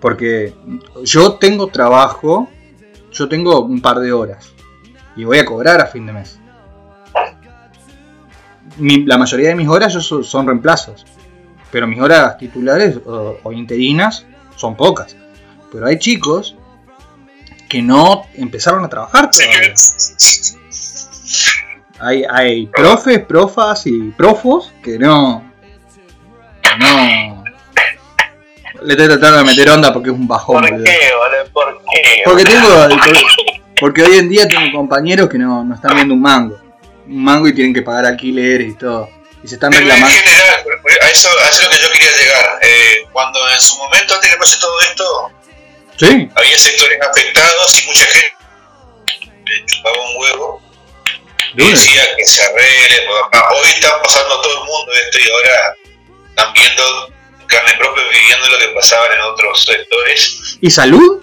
Porque yo tengo trabajo, yo tengo un par de horas y voy a cobrar a fin de mes. Mi- la mayoría de mis horas yo so- son reemplazos, pero mis horas titulares o, o interinas son pocas. Pero hay chicos que no empezaron a trabajar todavía. Hay, hay profes, profas y profos que no. que no. Le estoy tratando de meter onda porque es un bajón, ¿Por qué? ¿Por qué? Porque tengo. Porque, hoy en día tengo compañeros que no, no están viendo un mango. Un mango y tienen que pagar alquileres y todo. Y se están reclamando. general, a eso, a eso es lo que yo quería llegar. Eh, cuando en su momento, antes que pase todo esto, Sí, había sectores afectados y mucha gente le chupaba un huevo y decía que se arregle. papá. Hoy está pasando todo el mundo esto y ahora están viendo en carne propia, viviendo lo que pasaba en otros sectores. ¿Y salud?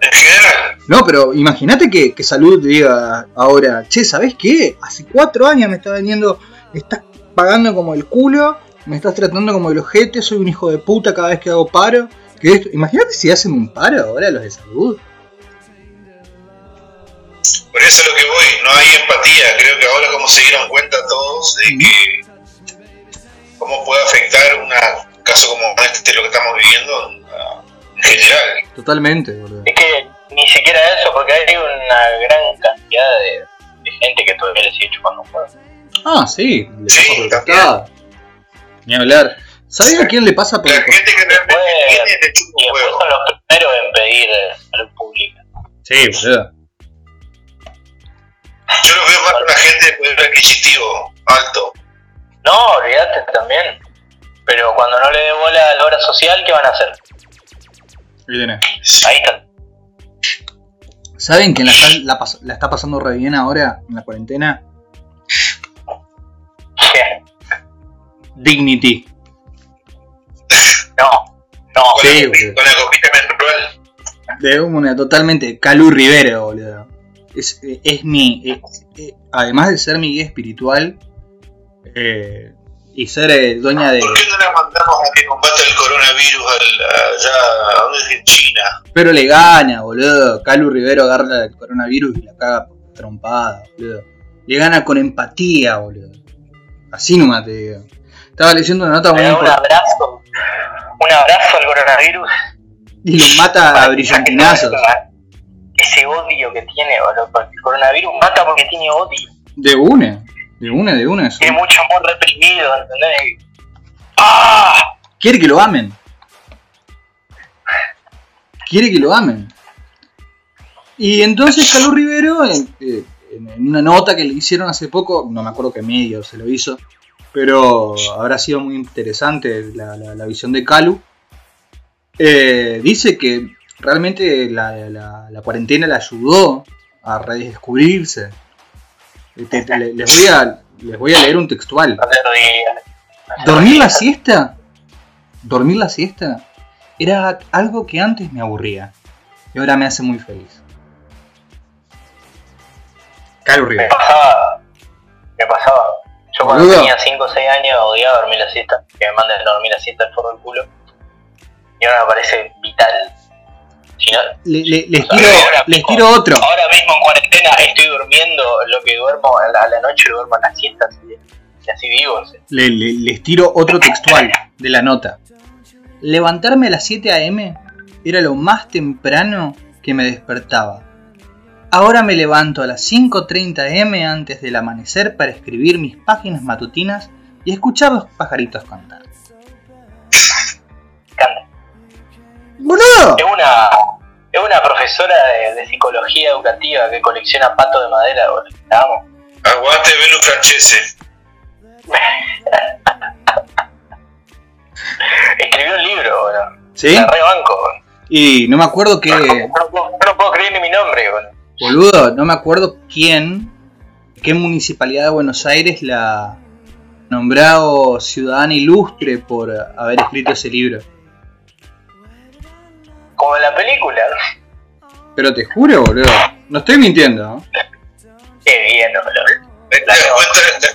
En general, No, pero imagínate que, que Salud diga ahora, che, ¿sabés qué? Hace cuatro años me está vendiendo, estás pagando como el culo, me estás tratando como el ojete, soy un hijo de puta cada vez que hago paro. Que esto, imagínate si hacen un paro ahora los de Salud. por eso es lo que voy, no hay empatía. Creo que ahora como se dieron cuenta todos de que cómo puede afectar un caso como este, lo que estamos viviendo en general. Totalmente, boludo. Es que ni siquiera eso, porque hay una gran cantidad de, de gente que todavía le sigue chupando un huevo. Ah, sí, le Sí. Ni hablar. ¿Sabés a quién le pasa por La gente que realmente tiene le chupa un huevo. son los primeros en pedir eh, salud pública. Sí, boludo. Yo lo veo más con la gente de poder adquisitivo alto. No, olvídate también. Pero cuando no le dé bola a la obra social, ¿qué van a hacer? Ahí tenés. Ahí están. ¿Saben quién la está, la pas- la está pasando re bien ahora en la cuarentena? ¿Qué? Dignity. No, no. Con, Sí, la, boludo. con la copita menstrual. De una totalmente. Calu Rivero, boludo. Es, es mi. eh, eh, además de ser mi guía espiritual eh, y ser eh, dueña de. ¿Por qué no la mandamos a que combata el coronavirus al, allá, a dónde es en China? Pero le gana, boludo. Calu Rivero agarra el coronavirus y la caga trompada, boludo. Le gana con empatía, boludo. Así nomás te digo. Estaba leyendo una nota muy da un importante abrazo. Un abrazo al coronavirus. y lo mata a brillantinazos. Ese odio que tiene, boludo. El coronavirus mata porque tiene odio. De una, de una, de una. eso. Tiene mucho amor reprimido, ¿entendés? ¡Ah! Quiere que lo amen. Quiere que lo amen. Y entonces Calú Rivero, en, eh, en- en una nota que le hicieron hace poco, no me acuerdo qué medio se lo hizo, pero habrá sido muy interesante la, la- la visión de Calu, eh, dice que realmente la, la- la cuarentena le ayudó a redescubrirse. Te- te- le- les, voy a, les voy a leer un textual. Dormir la siesta, dormir la siesta, era algo que antes me aburría y ahora me hace muy feliz. Calu Me Rivera. pasaba. Me pasaba. Yo cuando Boludo. tenía 5 o 6 años odiaba dormir la siesta. Que me manden a dormir la siesta al forro del culo. Y ahora me parece vital. Si no, Le- le- les, tiro, ahora les tiro otro. ahora mismo en cuarentena estoy durmiendo lo que duermo a la, a la noche, lo duermo en las siestas y, así vivo. o sea. Le- le- les tiro otro textual de la nota. Levantarme a las 7 a.m. era lo más temprano que me despertaba. Ahora me levanto a las 5.30 m antes del amanecer para escribir mis páginas matutinas y escuchar los pajaritos cantar. Canta. ¡Boludo! Es una, es una profesora de, de psicología educativa que colecciona patos de madera, boludo. Aguante Belu Francese. Escribió un libro, boludo. ¿Sí? La rebanco, boludo. Y no me acuerdo qué... No, no puedo- no puedo creer ni mi nombre, boludo. Boludo, no me acuerdo quién, qué municipalidad de Buenos Aires la nombrado ciudadana ilustre por haber escrito ese libro. Como en la película. Pero te juro, boludo, no estoy mintiendo. Qué bien, boludo. La, la,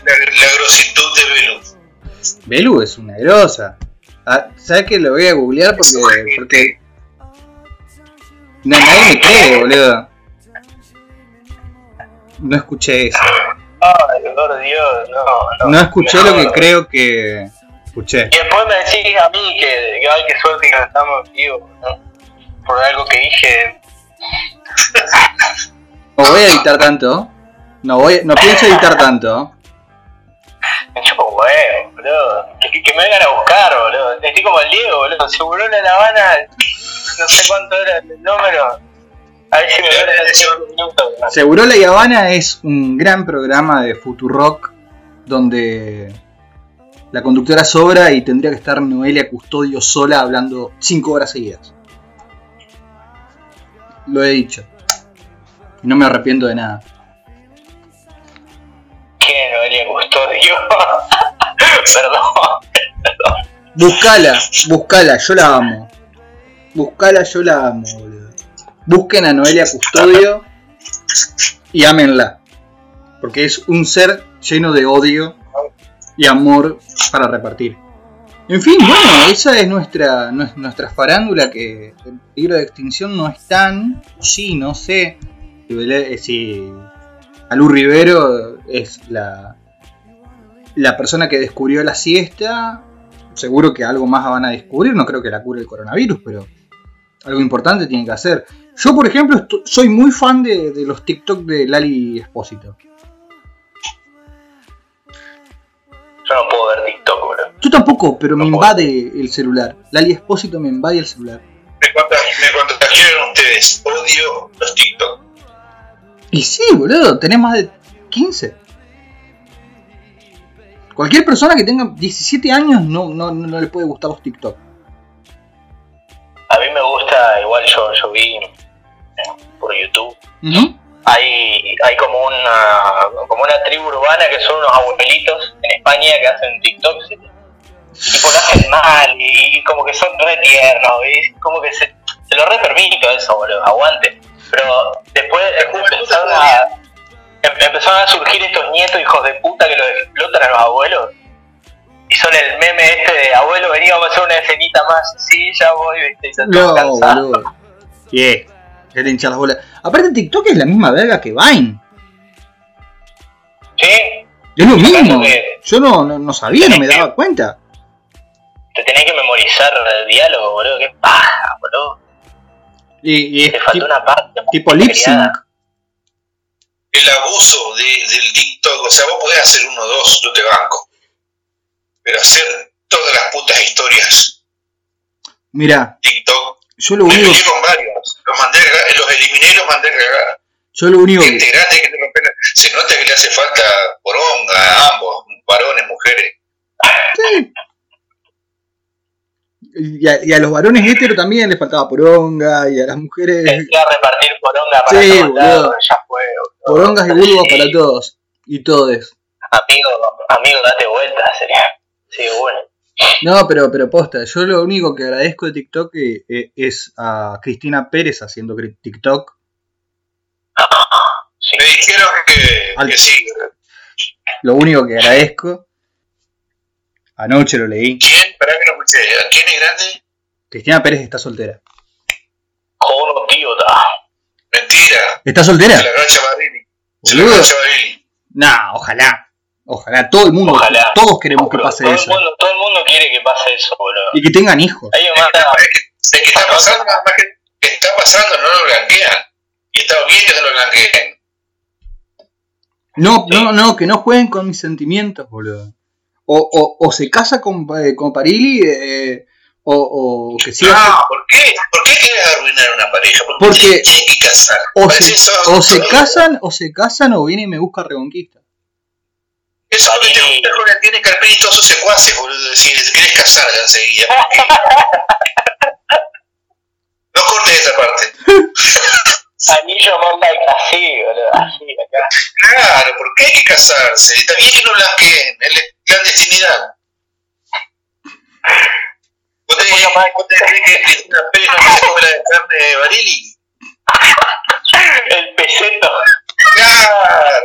la grositud de Belu. Belu es una grosa. Ah, ¿Sabes que lo voy a googlear porque, porque no, nadie me cree, boludo. No escuché eso. Ay, por Dios, no, no. No escuché lo que creo que escuché. Y después me decís a mí que, que ay, qué suerte que estamos vivos, ¿no? Por algo que dije. No voy a editar tanto. No voy, no pienso editar tanto. Me chupo huevo, boludo. Que, que- que me vengan a buscar, boludo. Estoy como el Diego, boludo. Seguro en La Habana, no sé cuánto era el número. Seguro La Habana es un gran programa de Futurock donde la conductora sobra y tendría que estar Noelia Custodio sola hablando 5 horas seguidas. Lo he dicho. No me arrepiento de nada. ¿Qué Noelia Custodio? Perdón. Buscala, buscala, yo la amo. Buscala, yo la amo. Busquen a Noelia Custodio y ámenla. Porque es un ser lleno de odio y amor para repartir. En fin, bueno, esa es nuestra, nues- nuestra farándula que en peligro de extinción no están. Sí, no sé. Eh, Si Alú Rivero es la, la persona que descubrió la siesta. Seguro que algo más van a descubrir. No creo que la cure el coronavirus, pero algo importante tienen que hacer. Yo, por ejemplo, soy muy fan de, de los TikTok de Lali Espósito. Yo no puedo ver TikTok, boludo. Yo tampoco, pero me puedo. invade el celular. Lali Espósito me invade el celular. Me, contag- me contagiaron ustedes. Odio los TikTok. Y sí, boludo, tenés más de 15. Cualquier persona que tenga 17 años no, no, no le puede gustar los TikTok. A mí me gusta, igual yo, yo vi por YouTube. Hay, hay como una como una tribu urbana que son unos abuelitos en España que hacen TikToks y tipo lo hacen mal y, y como que son re tiernos y como que se, se lo re permito eso, boludo, aguante. Pero después empezaron a, em- empezaron a surgir estos nietos hijos de puta que los explotan a los abuelos. Y son el meme este de abuelo, vení, vamos a hacer una escenita más. Sí, ya voy, viste, y No, cansado. Yeah. Las bolas. Aparte, TikTok es la misma verga que Vine. Sí, Es lo mismo. Yo no, no, no sabía, no me daba cuenta. te tenés que memorizar el diálogo, boludo, qué paja, boludo. Y, y Te faltó tipo, una parte. tipo lip sync. El abuso de, del TikTok. O sea, vos podés hacer uno o dos, yo te banco. Pero hacer todas las putas historias Mira, TikTok. yo lo único, con varios. Los, mandé los eliminé y los mandé a cagar. yo lo único que, grande que Se nota que le hace falta poronga a ambos, varones, mujeres. Sí. Y a, y a los varones héteros también les faltaba poronga, y a las mujeres Empecé a repartir poronga para Sí, todos ya fue, boludo. porongas y vulvos Sí. para todos. Y todes. Amigo, amigo, date vuelta, sería. Sí, bueno. No, pero, pero posta, yo lo único que agradezco de TikTok eh, eh, es a Cristina Pérez haciendo TikTok. Sí. Me dijeron que, Al- que sí. Lo único que agradezco. Anoche lo leí. ¿Quién? Para que no escuché. ¿A quién es grande? Cristina Pérez está soltera. Joder, tío, da. Mentira. ¿Está soltera? Se la. Se la. Nah, ojalá. Ojalá, todo el mundo, Ojalá. todos queremos que pase todo eso. El mundo, todo el mundo quiere que pase eso, boludo. Y que tengan hijos. Hay Es que, es que está pasando, nada más que, está pasando, no lo blanquean. Y está bien que no lo blanqueen. No, Sí. no, no, que no jueguen con mis sentimientos, boludo. O, o, o se casa con, eh, con Parili, eh, o, o que siga. No, ¿por qué? ¿Por qué quieres arruinar una pareja? ¿Por qué Porque- te tienen que casar? O se, o se casan, o se casan, o viene y me busca reconquista. Eso es lo que con el tiene Carpini y todos sus secuaces, boludo. Decir, te querés casar enseguida. No cortes esa parte. Anillo monta así, boludo. Así, acá. Claro, ¿por qué hay que casarse? Está bien que no blanqueen, en la clandestinidad. ¿Vos te, crees que Cristina Pérez no se come la de carne de Barili? El peseto. Claro.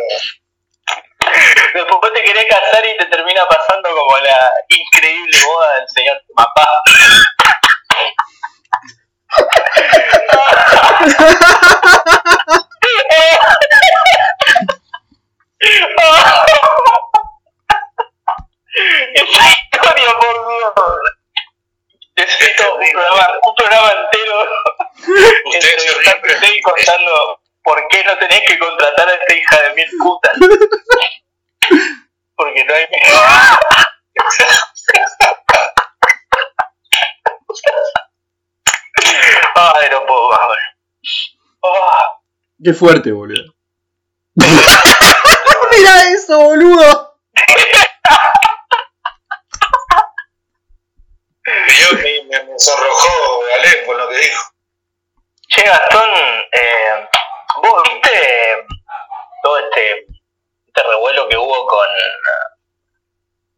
Después te querés casar y te termina pasando como la increíble boda del señor papá. Esa historia, por Dios. Necesito un programa, un programa entero Ustedes se ríen, contando por qué no tenés que contratar a esta hija de mil putas. Porque no hay... Ay, no puedo más, boludo. Ah, Qué fuerte, boludo. Mira eso, boludo. yo me, me, me sonrojó Galén con lo que dijo. Che, Gastón, eh, ¿vos viste todo este, este revuelo que hubo con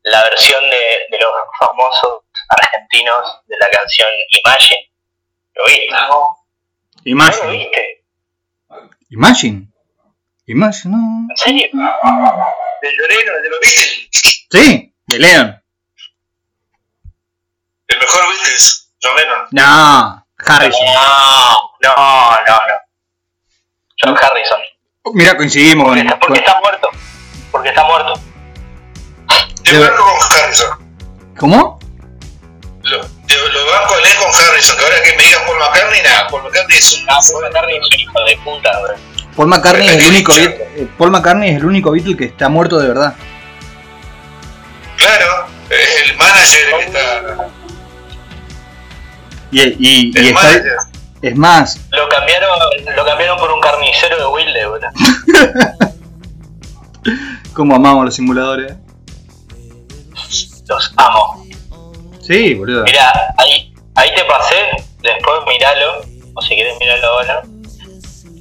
la versión de, de los famosos argentinos de la canción Imagine? ¿Lo viste? ¿No lo Imagine. viste? Imagine. Imagine, no. ¿En serio? De Lloreno, de los Beatles. Sí, de Leon. El mejor Beatles, John Lennon. No, Harrison. No, no, no, no. John Harrison. Mira, coincidimos Porque con. está, porque está muerto. Porque está muerto. Te banco con Harrison. ¿Cómo? Lo, te, lo banco con Harrison, que ahora que me digas Paul McCartney, nada, Paul McCartney es un... Ah, Paul McCartney es un hijo de puta, bro. Paul McCartney es el único Richard. Beat- eh, Paul McCartney es el único Beatle que está muerto de verdad. Claro, es el manager que está... Y, y, y El está- manager. es más, Lo cambiaron, carnicero de Wilde, bro. como amamos los simuladores. Los amo. Sí, boludo. Mira, ahí, ahí te pasé, después míralo, o si quieres míralo ahora.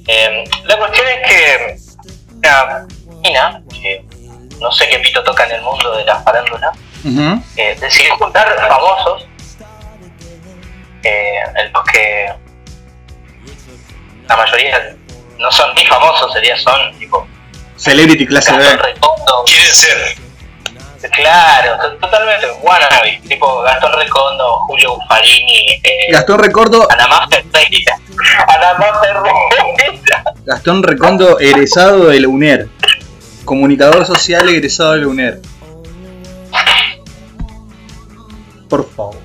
Eh, la cuestión es que una mina, que no sé qué pito toca en el mundo de la farándula, eh, decidió juntar famosos eh, en los que la mayoría no son ni famosos, sería son tipo Celebrity clase Gastón B. Recondo, Quieren ser. claro, to- totalmente wannabe, tipo Gastón Recondo, Julio Buffarini, eh, Gastón Recordo, Ana Más Ferreira, Ana Más Ferreira, Gastón Recondo egresado de la UNER. Comunicador social egresado de la UNER. Por favor.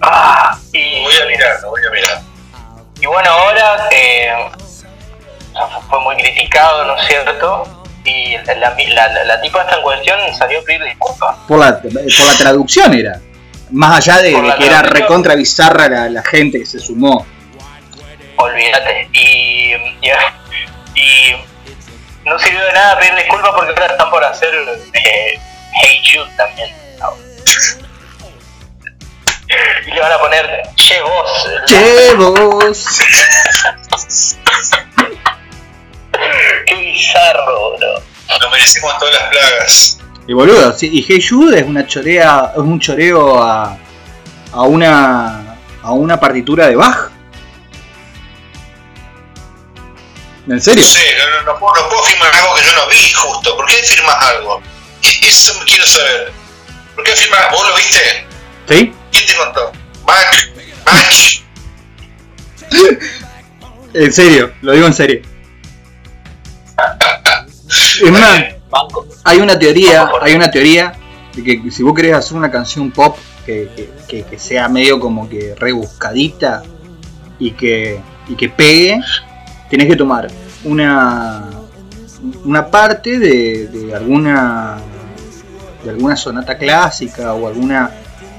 ah, Lo y, voy a mirar, lo voy a mirar. y bueno ahora eh, o sea, fue muy criticado, ¿no es cierto? Y la, la, la- tipa esta en cuestión salió a pedir disculpas. Por la, por la traducción era. Más allá de, que era recontra bizarra la, la gente que se sumó. Olvídate. Y, y, y no sirvió de nada pedir disculpas porque ahora están por hacer eh, Hey Jude también. ¿no? Y le van a poner Che vos. Che, vos. Qué bizarro, bro. Nos merecemos todas las plagas. Y boludo, sí, y Hey Jude es una chorea, es un choreo a, a una a una partitura de Bach. ¿En serio? No sé, no, no, no puedo, no puedo firmar algo que yo no vi justo. ¿Por qué firmas algo? Eso me quiero saber. ¿Por qué firmas? ¿Vos lo viste? ¿Sí? ¿Quién te contó? Mac, Mac. En serio, lo digo en serio. Banco. hay una teoría, hay una teoría de que si vos querés hacer una canción pop que, que- que- que sea medio como que rebuscadita y que, y que pegue, tenés que tomar una, una parte de, de alguna de alguna sonata clásica o alguna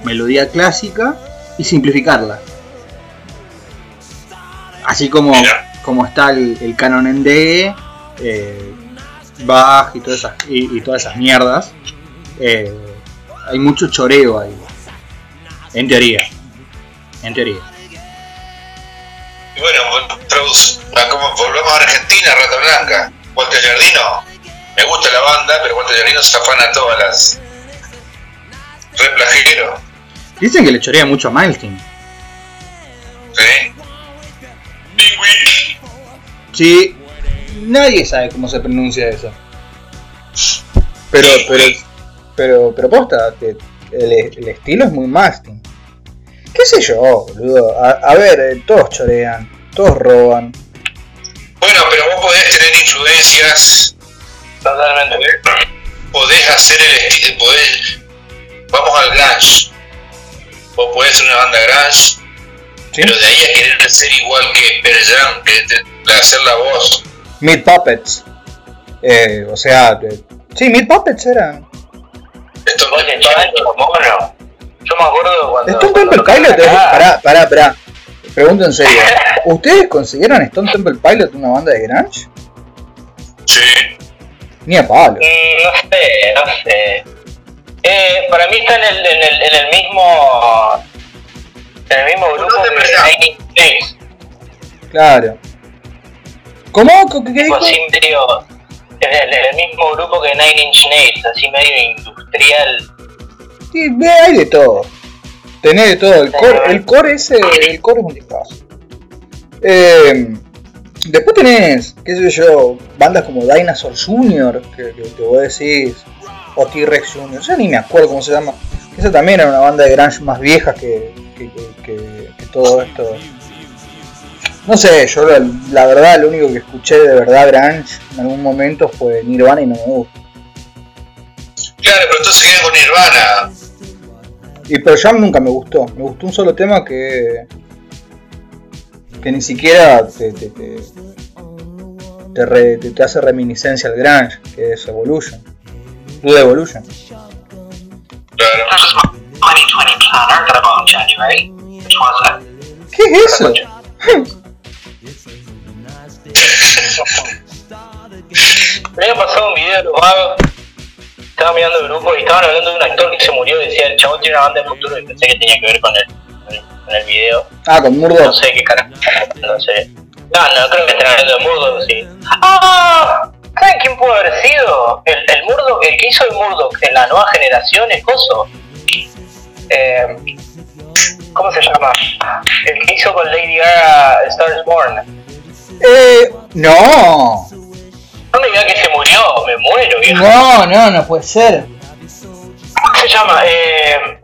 melodía clásica y simplificarla. Así como, como está el, el canon en D, eh, Bach y todas esas, y, y todas esas mierdas. eh, hay mucho choreo ahí. En teoría. En teoría. Y bueno, vol- produce- ah, como a Argentina, Rata Blanca. Walter Jardino, me gusta la banda, pero Walter Jardino se afana todas las. Re plagero, Dicen que le chorea mucho a Milestone. ¿sí? Sí, nadie sabe cómo se pronuncia eso. Pero, pero, pero, pero posta, que el, el estilo es muy Milestone. ¿Qué sé yo, boludo? A, a ver, eh, todos chorean, todos roban. Bueno, pero vos podés tener influencias, Totalmente. podés, hacer el estilo, podés. Vamos al grunge. Vos podés ser una banda grunge, ¿sí? pero de ahí a querer ser igual que Pearl Jam, que hacer la voz. Meat Puppets. Eh, o sea, de- sí, Meat Puppets eran. Esto Oye, mono. Yo me acuerdo cuando. Stone cuando Temple Pilot es. Pará, pará, pará. Pregunto en serio. ¿Ustedes consideran Stone Temple Pilot una banda de grunge? Sí. Ni a palo. mm, No sé, no sé. Eh, para mí está en el, en el, en el mismo. En el mismo grupo Inch Nails. Claro. ¿Cómo? ¿Qué dijo? el, mismo grupo que Nine Inch Nails, así medio industrial. Sí, ve, hay de todo. Tenés de todo. El core, el core ese, el core es un discazo. Eh, después tenés, qué sé yo, bandas como Dinosaur Jr., que, que, que vos decís, o T-Rex Jr., yo ni me acuerdo cómo se llama. Esa también era una banda de grunge más vieja que- que- que todo esto. No sé, yo la, la verdad lo único que escuché de verdad grunge en algún momento fue Nirvana y no me gusta. Claro, pero entonces quedan con Nirvana. Y Pearl Jam nunca me gustó. Me gustó un solo tema que. que ni siquiera te. te, te, te re- te- te hace reminiscencia al Grunge, que es Evolution. Blue Evolution. Claro. This was my Me había pasado un video de los vagos. Estaba mirando el grupo y estaban hablando de un actor que se murió y decía el chabón tiene una banda de futuro y pensé que tenía que ver con el, con el, el video. Ah, con No Murdoch. sé qué carajo. No sé. No, no creo que estén hablando de Murdoch, sí. ¡Ah! ¿Saben quién pudo haber sido? El, el Murdoch, el que hizo el Murdoch en la nueva generación, es Coso. Eh, ¿Cómo se llama? El que hizo con Lady Gaga Star is Born. Eh. No. No me diga que se murió, me muero, viejo. No, no, no puede ser. ¿Cómo se llama? Eh,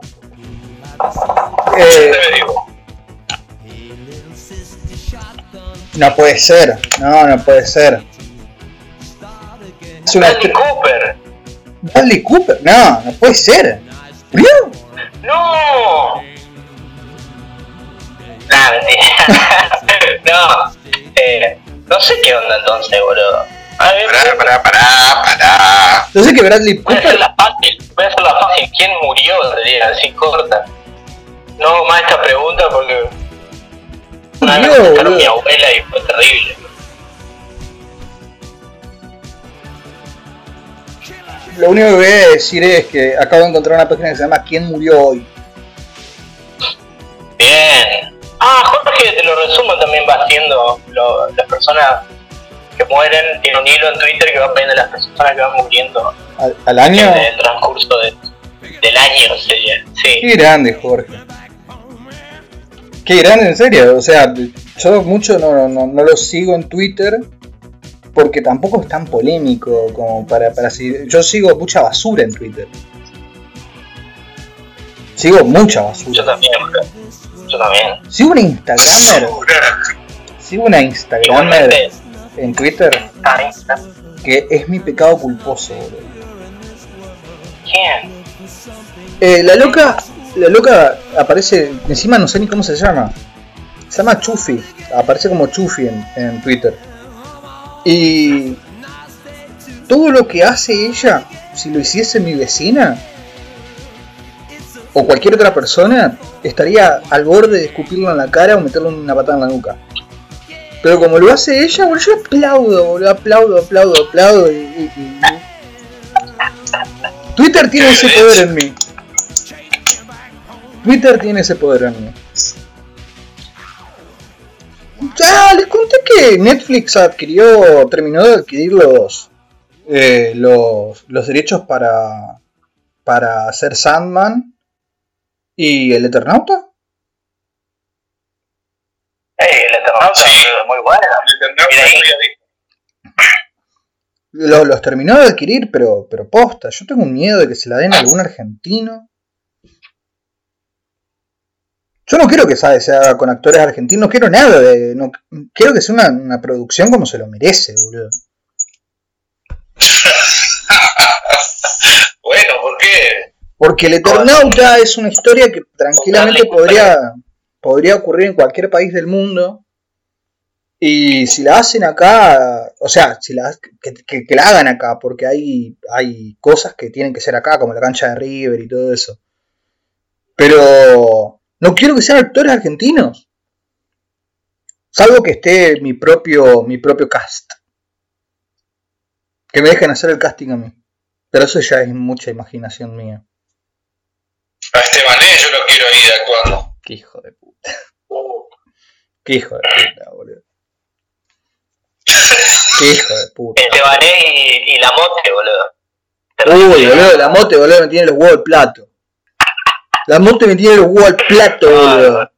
Eh, no puede ser. No, no puede ser. Es una Bradley Cooper. Bradley Cooper. No, no puede ser. ¿Murió? ¡No! No. Eh, no sé qué onda entonces, boludo. A ver, Pará, pará, pará, pará. Yo sé que Bradley voy a Cooper. hacerla fácil. Voy a hacerla fácil. ¿Quién murió? Diría, así corta. No hago más esta pregunta porque. Una vez me contaron mi abuela y fue terrible. Lo único que voy a decir es que acabo de encontrar una página que se llama ¿Quién murió hoy? Bien. Ah, Jorge, te lo resumo, también va haciendo lo- las personas que mueren. Tiene un hilo en Twitter que va poniendo las personas que van muriendo ¿Al, al año? en el transcurso de- del año, sería. Sí. Qué grande, Jorge. Qué grande, en serio. O sea, yo mucho no, no, no lo sigo en Twitter porque tampoco es tan polémico como para, para seguir. Yo sigo mucha basura en Twitter. Sigo mucha Yo basura. también, bro. Yo también. Sigo una Instagramer. Sigo una Instagramer en Twitter ah, Insta. que es mi pecado culposo, boludo. ¿Quién? Eh, la loca, la loca aparece, encima no sé ni cómo se llama. Se llama Chufi, aparece como Chufi en, en Twitter. Y todo lo que hace ella, si lo hiciese mi vecina o cualquier otra persona, estaría al borde de escupirlo en la cara o meterle una patada en la nuca. Pero como lo hace ella, boludo, yo aplaudo, boludo, aplaudo, aplaudo, aplaudo. Y, y- y- Twitter tiene ese poder en mí. Twitter tiene ese poder en mí. Ya, les conté que Netflix adquirió, terminó de adquirir los, eh, los, los derechos para, para hacer Sandman y el Eternauta. Eh, el Eternauta Sí. es muy buena. Mira ahí. Los, los terminó de adquirir, pero, pero posta. Yo tengo un miedo de que se la den a algún argentino. Yo no quiero que sabe, se haga con actores argentinos, no quiero nada de. No, quiero que sea una, una producción como se lo merece, boludo. Bueno, ¿por qué? Porque el Eternauta es una historia que tranquilamente podría, podría ocurrir en cualquier país del mundo. Y si la hacen acá, o sea, si la, que, que- que la hagan acá, porque hay, hay cosas que tienen que ser acá, como la cancha de River y todo eso. Pero no quiero que sean actores argentinos. Salvo que esté mi propio, mi propio cast. Que me dejen hacer el casting a mí. Pero eso ya es mucha imaginación mía. A Estebanés yo lo quiero ahí actuando. Qué hijo de puta. Qué hijo de puta, boludo. Qué hijo de puta. Estebanés y, y la mote, boludo. Uy, boludo, la mote, boludo, me tiene los huevos al plato. La mote me tiene los huevos al plato, boludo.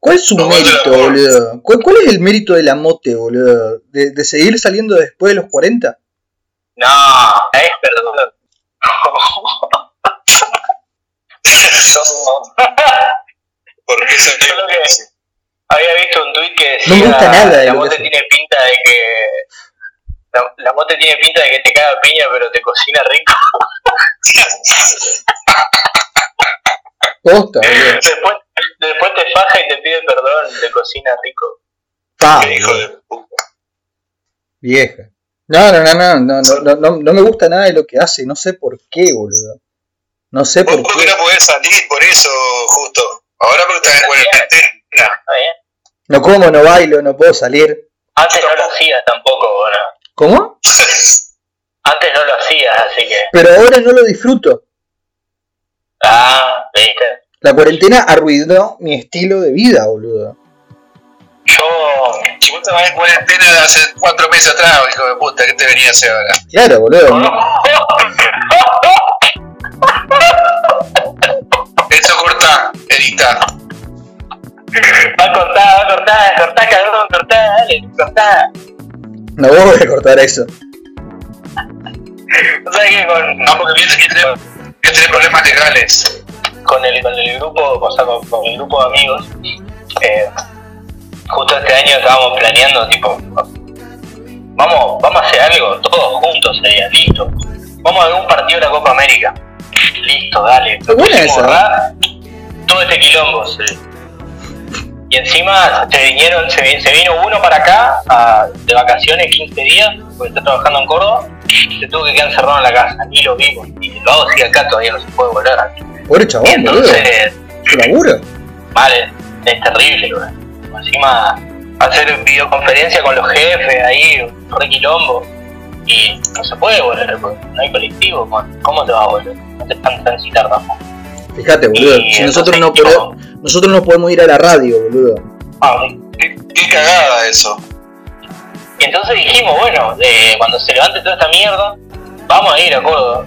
¿Cuál es su mérito, boludo? ¿Cuál, cuál es el mérito de la mote, boludo? ¿De, de seguir saliendo después de los 40? No, es perdón. Porque eso es lo que había visto un tuit que decía, no nada la mote tiene pinta de que la, la, mote tiene pinta de que te caga piña pero te cocina rico. Posta, eh, después, después te faja y te pide perdón, te cocina rico. Pa, de puta. Vieja. No, no, no, no, no, no, no, no me gusta nada de lo que hace, no sé por qué, boludo. No sé por porque qué. no podés salir por eso, justo. Ahora porque estás en cuarentena. Está bien. No como, no bailo, no puedo salir. Antes no lo hacías tampoco, bueno. ¿Cómo? Antes no lo hacías, así que. Pero ahora no lo disfruto. Ah, viste. La cuarentena arruinó mi estilo de vida, boludo. Yo. Si vos estabas en cuarentena de hace cuatro meses atrás, hijo de puta, ¿qué te venía a hacer ahora? Claro, boludo. edita. Va a cortar, va a cortar, cortá, cabrón, cortá, dale, cortá. No voy a cortar eso. O sea que con, No, porque viste que problemas legales. con, el, con el grupo, o sea, con, con el grupo de amigos, eh, justo este año estábamos planeando, tipo, vamos, vamos a hacer algo, todos juntos sería, listo. Vamos a ver un partido de la Copa América. Listo, dale. Pusimos Todo este quilombo, sí. Y encima se vinieron, se, vi- se vino uno para acá a- de vacaciones 15 días, porque está trabajando en Córdoba, se tuvo que quedar encerrado en la casa, ni lo vimos, y lo hago sigue acá, todavía no se puede volver. Pobre Y chabón, entonces, vale, es terrible, güey. Encima hacer videoconferencia con los jefes ahí, re quilombo, y no se puede volver, no hay colectivo, man. ¿cómo te va a volver? No te están transitar tampoco. Fíjate, boludo. Y Si nosotros no, podemos, nosotros no podemos ir a la radio, boludo. Ah. Qué, qué cagada eso. Y entonces dijimos, bueno, eh, cuando se levante toda esta mierda, vamos a ir a Córdoba.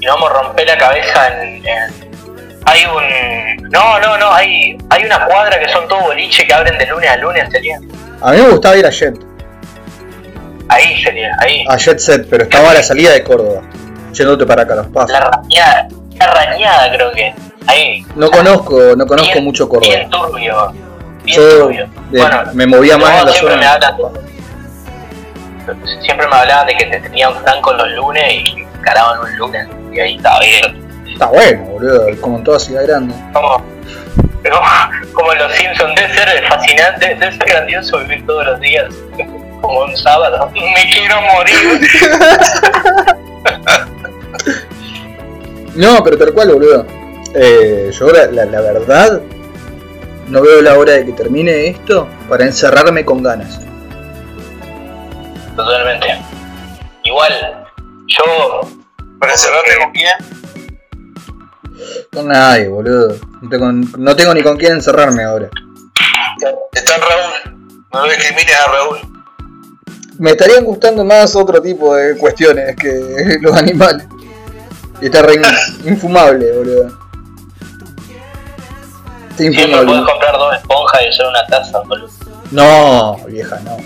Y vamos a romper la cabeza en, en- Hay un... No, no, no, hay, hay una cuadra que son todo boliche que abren de lunes a lunes, sería. A mí me gustaba ir a Jet, Ahí sería, ahí. a Jet Set, pero estaba a la salida de Córdoba. Yéndote para acá, los pasos. La rañada, la rañada creo que. Ahí. No conozco, no conozco Bien- mucho Bien Córdoba. turbio. Bien Yo turbio. de- bueno, me movía más en la siempre me hablan Siempre me hablaban de que te tenían francos los lunes y caraban un lunes. Y ahí estaba bien. Está bueno, boludo, como en toda ciudad grande. Como, como, como los Simpsons, debe ser fascinante, debe ser grandioso vivir todos los días como un sábado. Me quiero morir. No, pero tal cual, boludo. Eh, yo la, la verdad, no veo la hora de que termine esto para encerrarme con ganas. Totalmente. Igual, yo. ¿Para encerrarte con quién? Con nadie, boludo. No tengo, no tengo ni con quién encerrarme ahora. Está Raúl. No lo discrimines a Raúl. Me estarían gustando más otro tipo de cuestiones que los animales. Y está re in- infumable, boludo. Está Siempre infumable. puedes comprar dos esponjas y hacer una taza, boludo. No, vieja, no.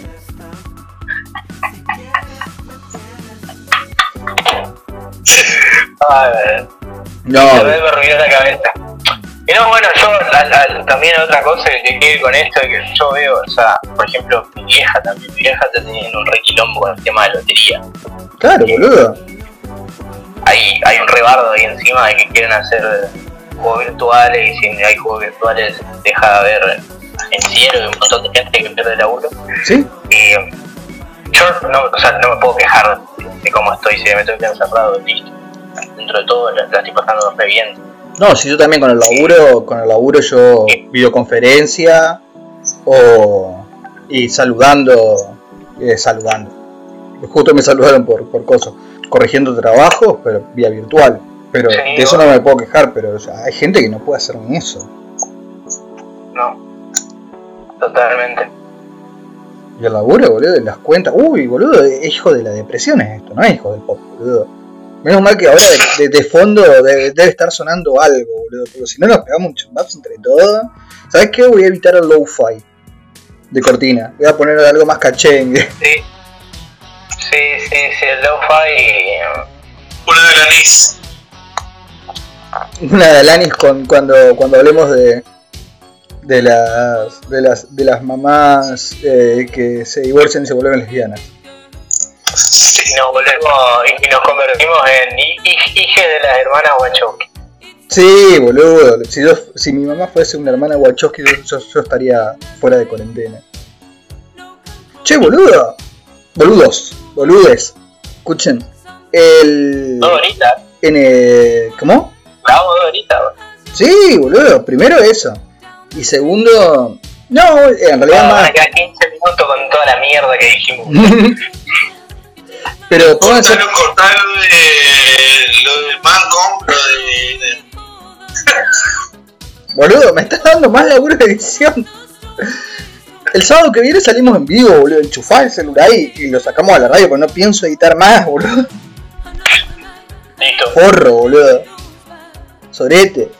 Ay, No, me la cabeza. Y no, bueno, yo también otra cosa que quiero con esto es que yo veo, o sea, por ejemplo, mi vieja también, mi vieja está teniendo un re quilombo con el tema de lotería. claro, boludo. Hay, hay un rebardo ahí encima de que quieren hacer juegos virtuales y si hay juegos virtuales deja de haber financiero y un montón de gente que pierde laburo. ¿Sí? Y yo no, o sea, no me puedo quejar de cómo estoy, si me estoy encerrado, listo. Dentro de todo la, la estoy pasando re bien. No, si yo también con el laburo, con el laburo yo videoconferencia o y saludando, eh, saludando. Justo me saludaron por, por cosas, corrigiendo trabajos, pero vía virtual. Pero Sí, de eso no me puedo quejar, pero o sea, hay gente que no puede hacer ni eso. No, totalmente. Y el laburo, boludo, y las cuentas. Uy, boludo, es hijo de la depresión es esto, no es hijo del pop, boludo. Menos mal que ahora de, de- de fondo debe, debe estar sonando algo, boludo. Porque si no nos pegamos un chumbazo entre todos. ¿Sabes qué? Voy a evitar el low-fi de cortina. Voy a poner algo más cachengue. Sí, sí, sí, sí el lo-fi. Una de anís. Una de Alanis con, cuando, cuando hablemos de, de, las, de, las, de las mamás eh, que se divorcian y se vuelven lesbianas. Y nos volvemos y nos convertimos en hi- hi- hijas de las hermanas Wachowski. Sí, boludo. Si, yo- si mi mamá fuese una hermana Wachowski, yo, yo- yo estaría fuera de cuarentena. Che, boludo. Boludos. Boludes. Escuchen. El. Dos horitas, En el, ¿Cómo? horitas. bro. Sí, boludo. Primero eso. Y segundo. No, en realidad van más. a quedar 15 minutos con toda la mierda que dijimos. Pero pónganse. Cortalo, cortalo de lo del Mancom, lo de, de- Boludo, me estás dando más laburo de edición. El sábado que viene salimos en vivo, boludo. Enchufá el celular y, y lo sacamos a la radio, porque no pienso editar más, boludo. Listo. Porro, boludo. Sorete.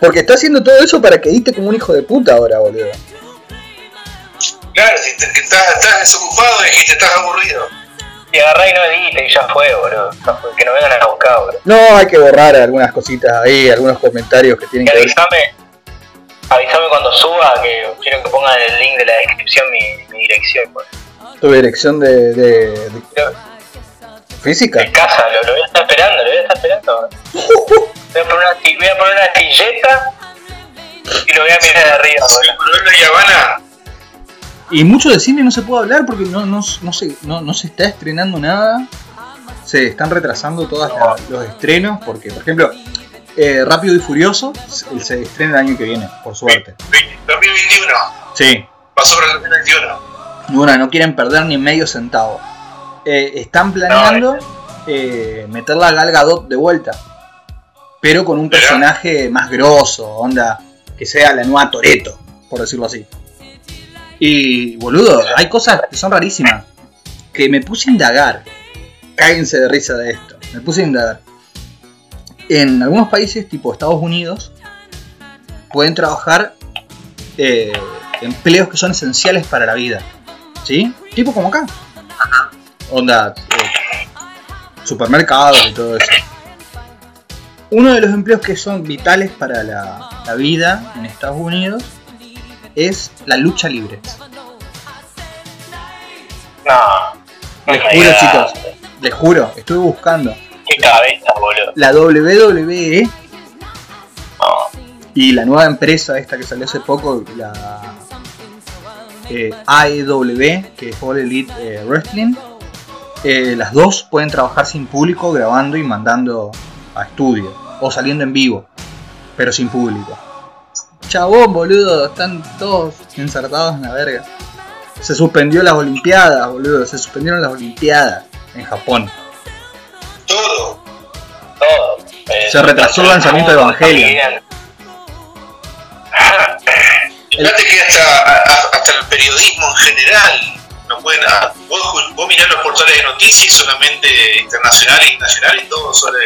Porque está haciendo todo eso para que edite como un hijo de puta ahora, boludo. Claro, si te- que estás, estás desocupado, dijiste, estás aburrido. Y agarrá y no edite y ya fue, boludo. Ya fue. Que nos vengan a buscar, boludo. No, hay que borrar algunas cositas ahí, algunos comentarios que tienen Y que ver. Avísame, cuando suba que quiero que pongan en el link de la descripción mi, mi dirección, boludo. Tu dirección de, de- de Creo- física. De casa, lo, lo voy a estar esperando, lo voy a estar esperando. Voy a poner una, voy a poner una silleta y lo voy a mirar de arriba, la Habana, Y mucho de cine no se puede hablar porque no, no, no, se, no, no se está estrenando nada. Se están retrasando todos los estrenos porque, por ejemplo, eh, Rápido y Furioso se, estrena el año que viene, por suerte. 2021, Sí. pasó por el 2021. Bueno, no quieren perder ni medio centavo. Eh, están planeando eh, meter la Gal Gadot de vuelta. Pero con un personaje más grosso, onda, que sea la nueva Toreto, por decirlo así. Y, boludo, hay cosas que son rarísimas. Que me puse a indagar. Cáguense de risa de esto. Me puse a indagar. En algunos países, tipo Estados Unidos, pueden trabajar eh, empleos que son esenciales para la vida. ¿Sí? Tipo como acá. Onda, eh, supermercados y todo eso. Uno de los empleos que son vitales para la, la vida en Estados Unidos es la lucha libre. No. no Les juro, chicos. Les juro, estuve buscando. Qué cabeza, boludo. La WWE y la nueva empresa esta que salió hace poco, la eh, AEW, que es All Elite eh, Wrestling. Eh, las dos pueden trabajar sin público, grabando y mandando a estudio, o saliendo en vivo, pero sin público. Chabón, boludo, están todos ensartados en la verga. Se suspendió las Olimpiadas, boludo, se suspendieron las Olimpiadas en Japón. Todo. Todo. Eh, Se retrasó el lanzamiento de Evangelion. Fíjate que hasta, hasta el periodismo en general no pueden. Vos, vos mirás los portales de noticias y solamente internacionales y nacionales, todo sobre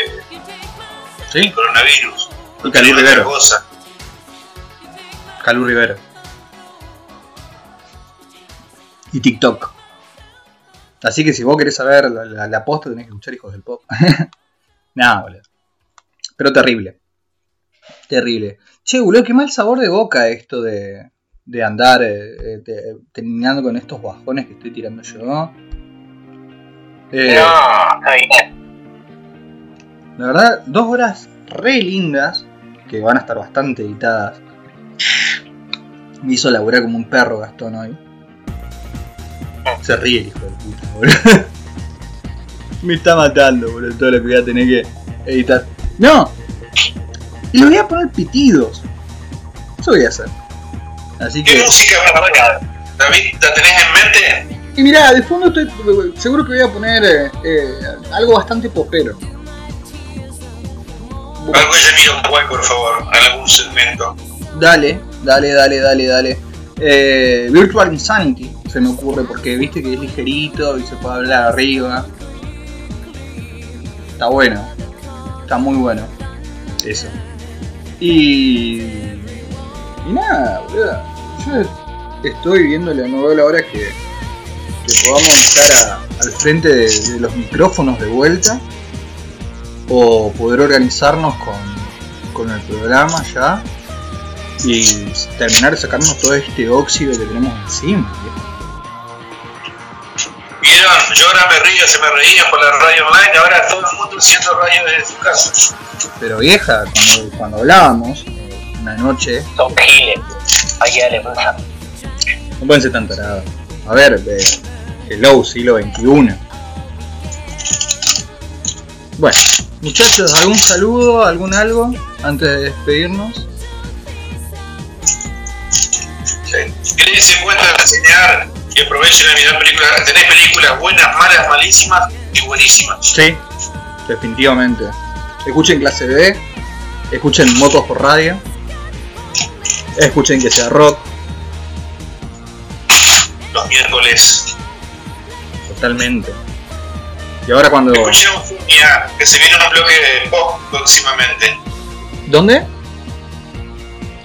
¿Sí? el coronavirus. Y Calú Rivero. cosa. Calú Rivero. Y TikTok. Así que si vos querés saber la, la, la posta tenés que escuchar Hijos del Pop. Nada, boludo. Pero terrible. Terrible. Che, boludo, qué mal sabor de boca esto de, de andar eh, eh, te- terminando con estos bajones que estoy tirando yo. Eh, No, está bien. La verdad, dos horas re lindas, que van a estar bastante editadas. Me hizo laburar como un perro Gastón hoy. Se ríe el hijo de puta, boludo. Me está matando, boludo, todo lo que voy a tener que editar. ¡No! Y le voy a poner pitidos. Eso voy a hacer. Así ¿Qué que. música David, la tenés en mente? Y mirá, de fondo estoy. Seguro que voy a poner eh, eh, algo bastante popero. Algo de Jamiroquai, por favor, en algún segmento. Dale, dale, dale, dale, dale. Eh, Virtual Insanity se me ocurre porque viste que es ligerito y se puede hablar arriba. Está bueno, está muy bueno. Eso. Y. Y nada, boludo. Yo estoy viendo la novela ahora que, que podamos estar al frente de, de los micrófonos de vuelta o poder organizarnos con, con el programa ya y terminar de sacarnos todo este óxido que tenemos encima. Vieron, yo ahora me río, se me reía por la radio online, ahora todo el mundo haciendo radio desde su casa. Pero vieja, cuando, cuando hablábamos una noche, Son giles. Hay que darle pasa. no pueden ser tan tarados. A ver, eh, hello, siglo XXI. Bueno, muchachos, ¿algún saludo, algún algo antes de despedirnos? Sí. Que se cuenta de reseñar y aprovechen a mirar películas. Tenés películas buenas, malas, malísimas y buenísimas. Sí, definitivamente. Escuchen clase B, escuchen motos por radio, escuchen que sea rock, Los miércoles. totalmente. Y ahora cuando... Escuché un Fumia, que se viene un bloque de pop próximamente. ¿Dónde?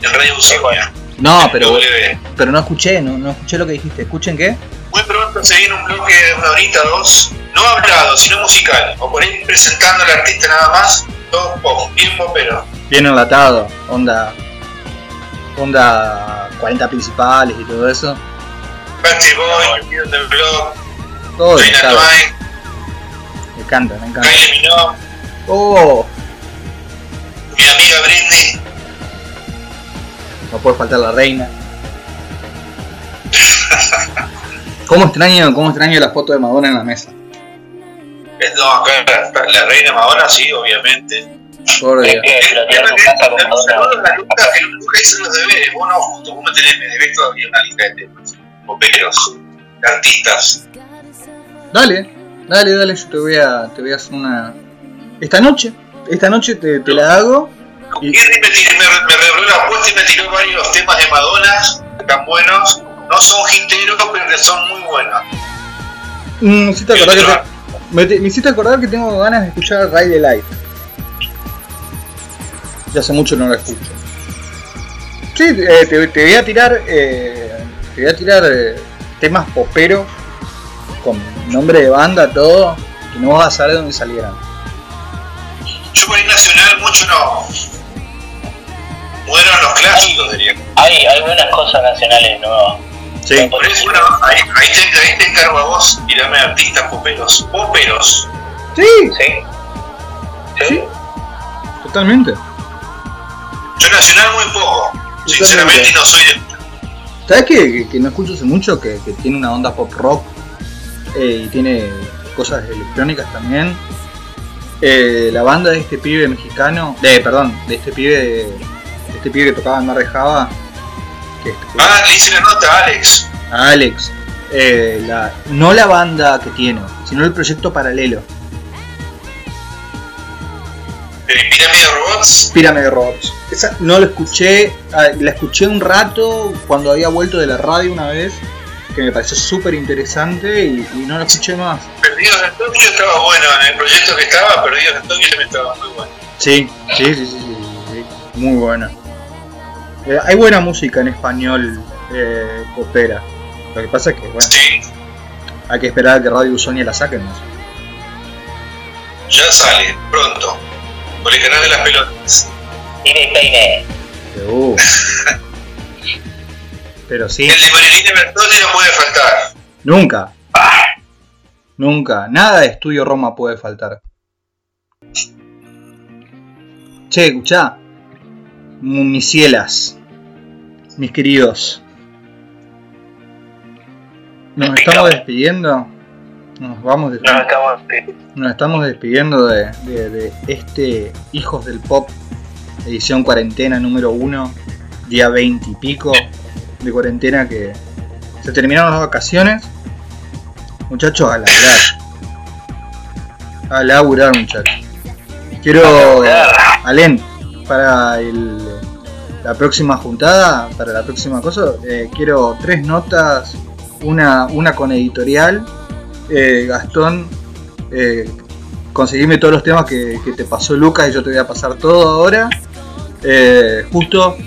En Radio Usomia. No, pero, W. pero no escuché, no, no escuché lo que dijiste. ¿Escuchen qué? Muy pronto se viene un bloque de una horita, dos, no hablado, sino musical. O por ahí presentando al artista nada más, todo pop, bien popero. Bien enlatado, onda... Onda 40 principales y todo eso. Backstreet Boy, the Block, Todo Me encanta, me encanta. Kylie Minogue, Oh, mi amiga Britney. No puede faltar la reina. ¿Cómo extraño, cómo extraño la foto de Madonna en la mesa? No, acá la, la reina Madonna, sí, obviamente. Por Dios. Hay que explotar tu casa con Saludos Madonna. a Lucas, que Lucas hizo los deberes. Vos no, justo, vos me tenés, me debes todavía una lista de temas. De artistas. Dale, dale, dale, yo te voy a, te voy a hacer una... Esta noche, esta noche te, te la hago. Y- me, me, me redobló la apuesta y me tiró varios temas de Madonna tan buenos. No son hiteros, pero que son muy buenos. Mm, me hiciste acordar que te- me, te- me hiciste acordar que tengo ganas de escuchar Ride the Light. Ya hace mucho no la escucho. Sí, eh, te, te voy a tirar, eh, te voy a tirar eh, temas poperos con nombre de banda, todo, que no vas a saber de dónde salieran. Yo por ahí nacional mucho no. Mueron los clásicos, diría. Hay, hay buenas cosas nacionales nuevas. Sí, Por eso, bueno, ahí, ahí, te, ahí te encargo a vos, tirame artistas poperos. Poperos. sí, ¿Sí? sí, totalmente. Yo nacional muy poco. Sinceramente, no soy de. ¿Sabes que, que, que no escucho hace mucho? Que, que tiene una onda pop rock eh, y tiene cosas electrónicas también. Eh, la banda de este pibe mexicano, de, perdón, de este pibe, de este pibe que tocaba en Mar de Java, que es- Ah, le hice la nota, Alex. Alex, eh, la, no la banda que tiene, sino el proyecto paralelo, De Pirámide Robots. Pyramid Robots. Esa no lo escuché, ah, la escuché un rato cuando había vuelto de la radio una vez, que me pareció súper interesante y, y no la escuché más. Perdidos en Tokio estaba bueno. En el proyecto que estaba, Perdidos en Tokio también estaba muy bueno. Sí, sí, sí, sí, sí, sí, muy buena. Eh, hay buena música en español eh, popera. Lo que pasa es que, bueno, Sí, hay que esperar a que Radio Sonia la saquen. ¿no? ya sale, pronto. Por el canal de las pelotas. Tire y peine. Uh. Pero sí, El de Marilina Bertoldi no puede faltar. nunca. Nunca. Nada de Estudio Roma puede faltar. Che, escuchá. M- Mis cielas. Mis queridos. Nos estamos despidiendo. Nos vamos estamos. Nos estamos despidiendo de, de- de este Hijos del Pop, edición cuarentena número 1, día 20 y pico de cuarentena que se terminaron las vacaciones. Muchachos, a laburar. A laburar, muchachos. Quiero, Alen, para el- la próxima juntada, para la próxima cosa, eh, quiero tres notas, una, una con editorial. Eh, Gastón, eh, conseguime todos los temas que, que te pasó Lucas y yo te voy a pasar todo ahora. Eh, justo,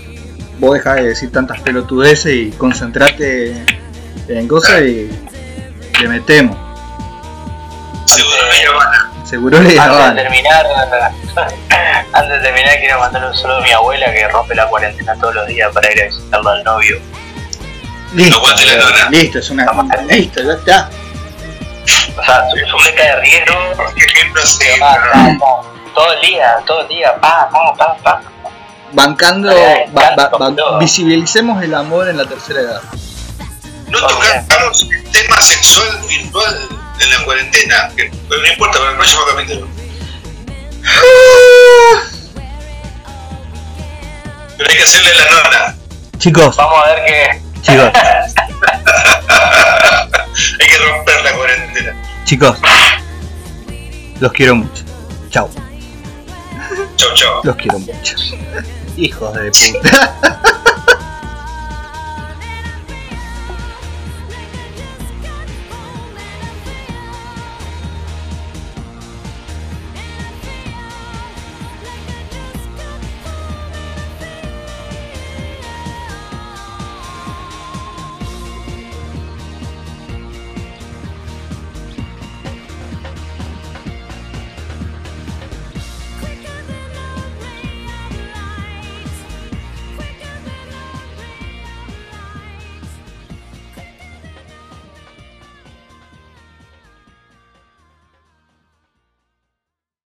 vos dejás de decir tantas pelotudeces y concentrate en cosas y le metemos. Seguro me. Seguro le Antes de terminar, antes de terminar quiero mandarle un saludo a mi abuela que rompe la cuarentena todos los días para ir a visitarlo al novio. Listo, Aguante la lona. listo, es una. Listo, ya está. O sea, su- sujeta de riesgo, ejemplo, sí, todo el día, todo el día, pa, pa, pa, pa. Bancando, Ay, ba- ba- tanto, ba- todo. visibilicemos el amor en la tercera edad. no tocamos el tema sexual virtual en la cuarentena. Que, pero no importa, para el próximo capítulo. Pero hay que hacerle la nona. Chicos, Vamos a ver que. chicos, Hay que romper la cuarentena. chicos. Los quiero mucho. Chao, Chau, chau. los quiero mucho. Hijos de puta.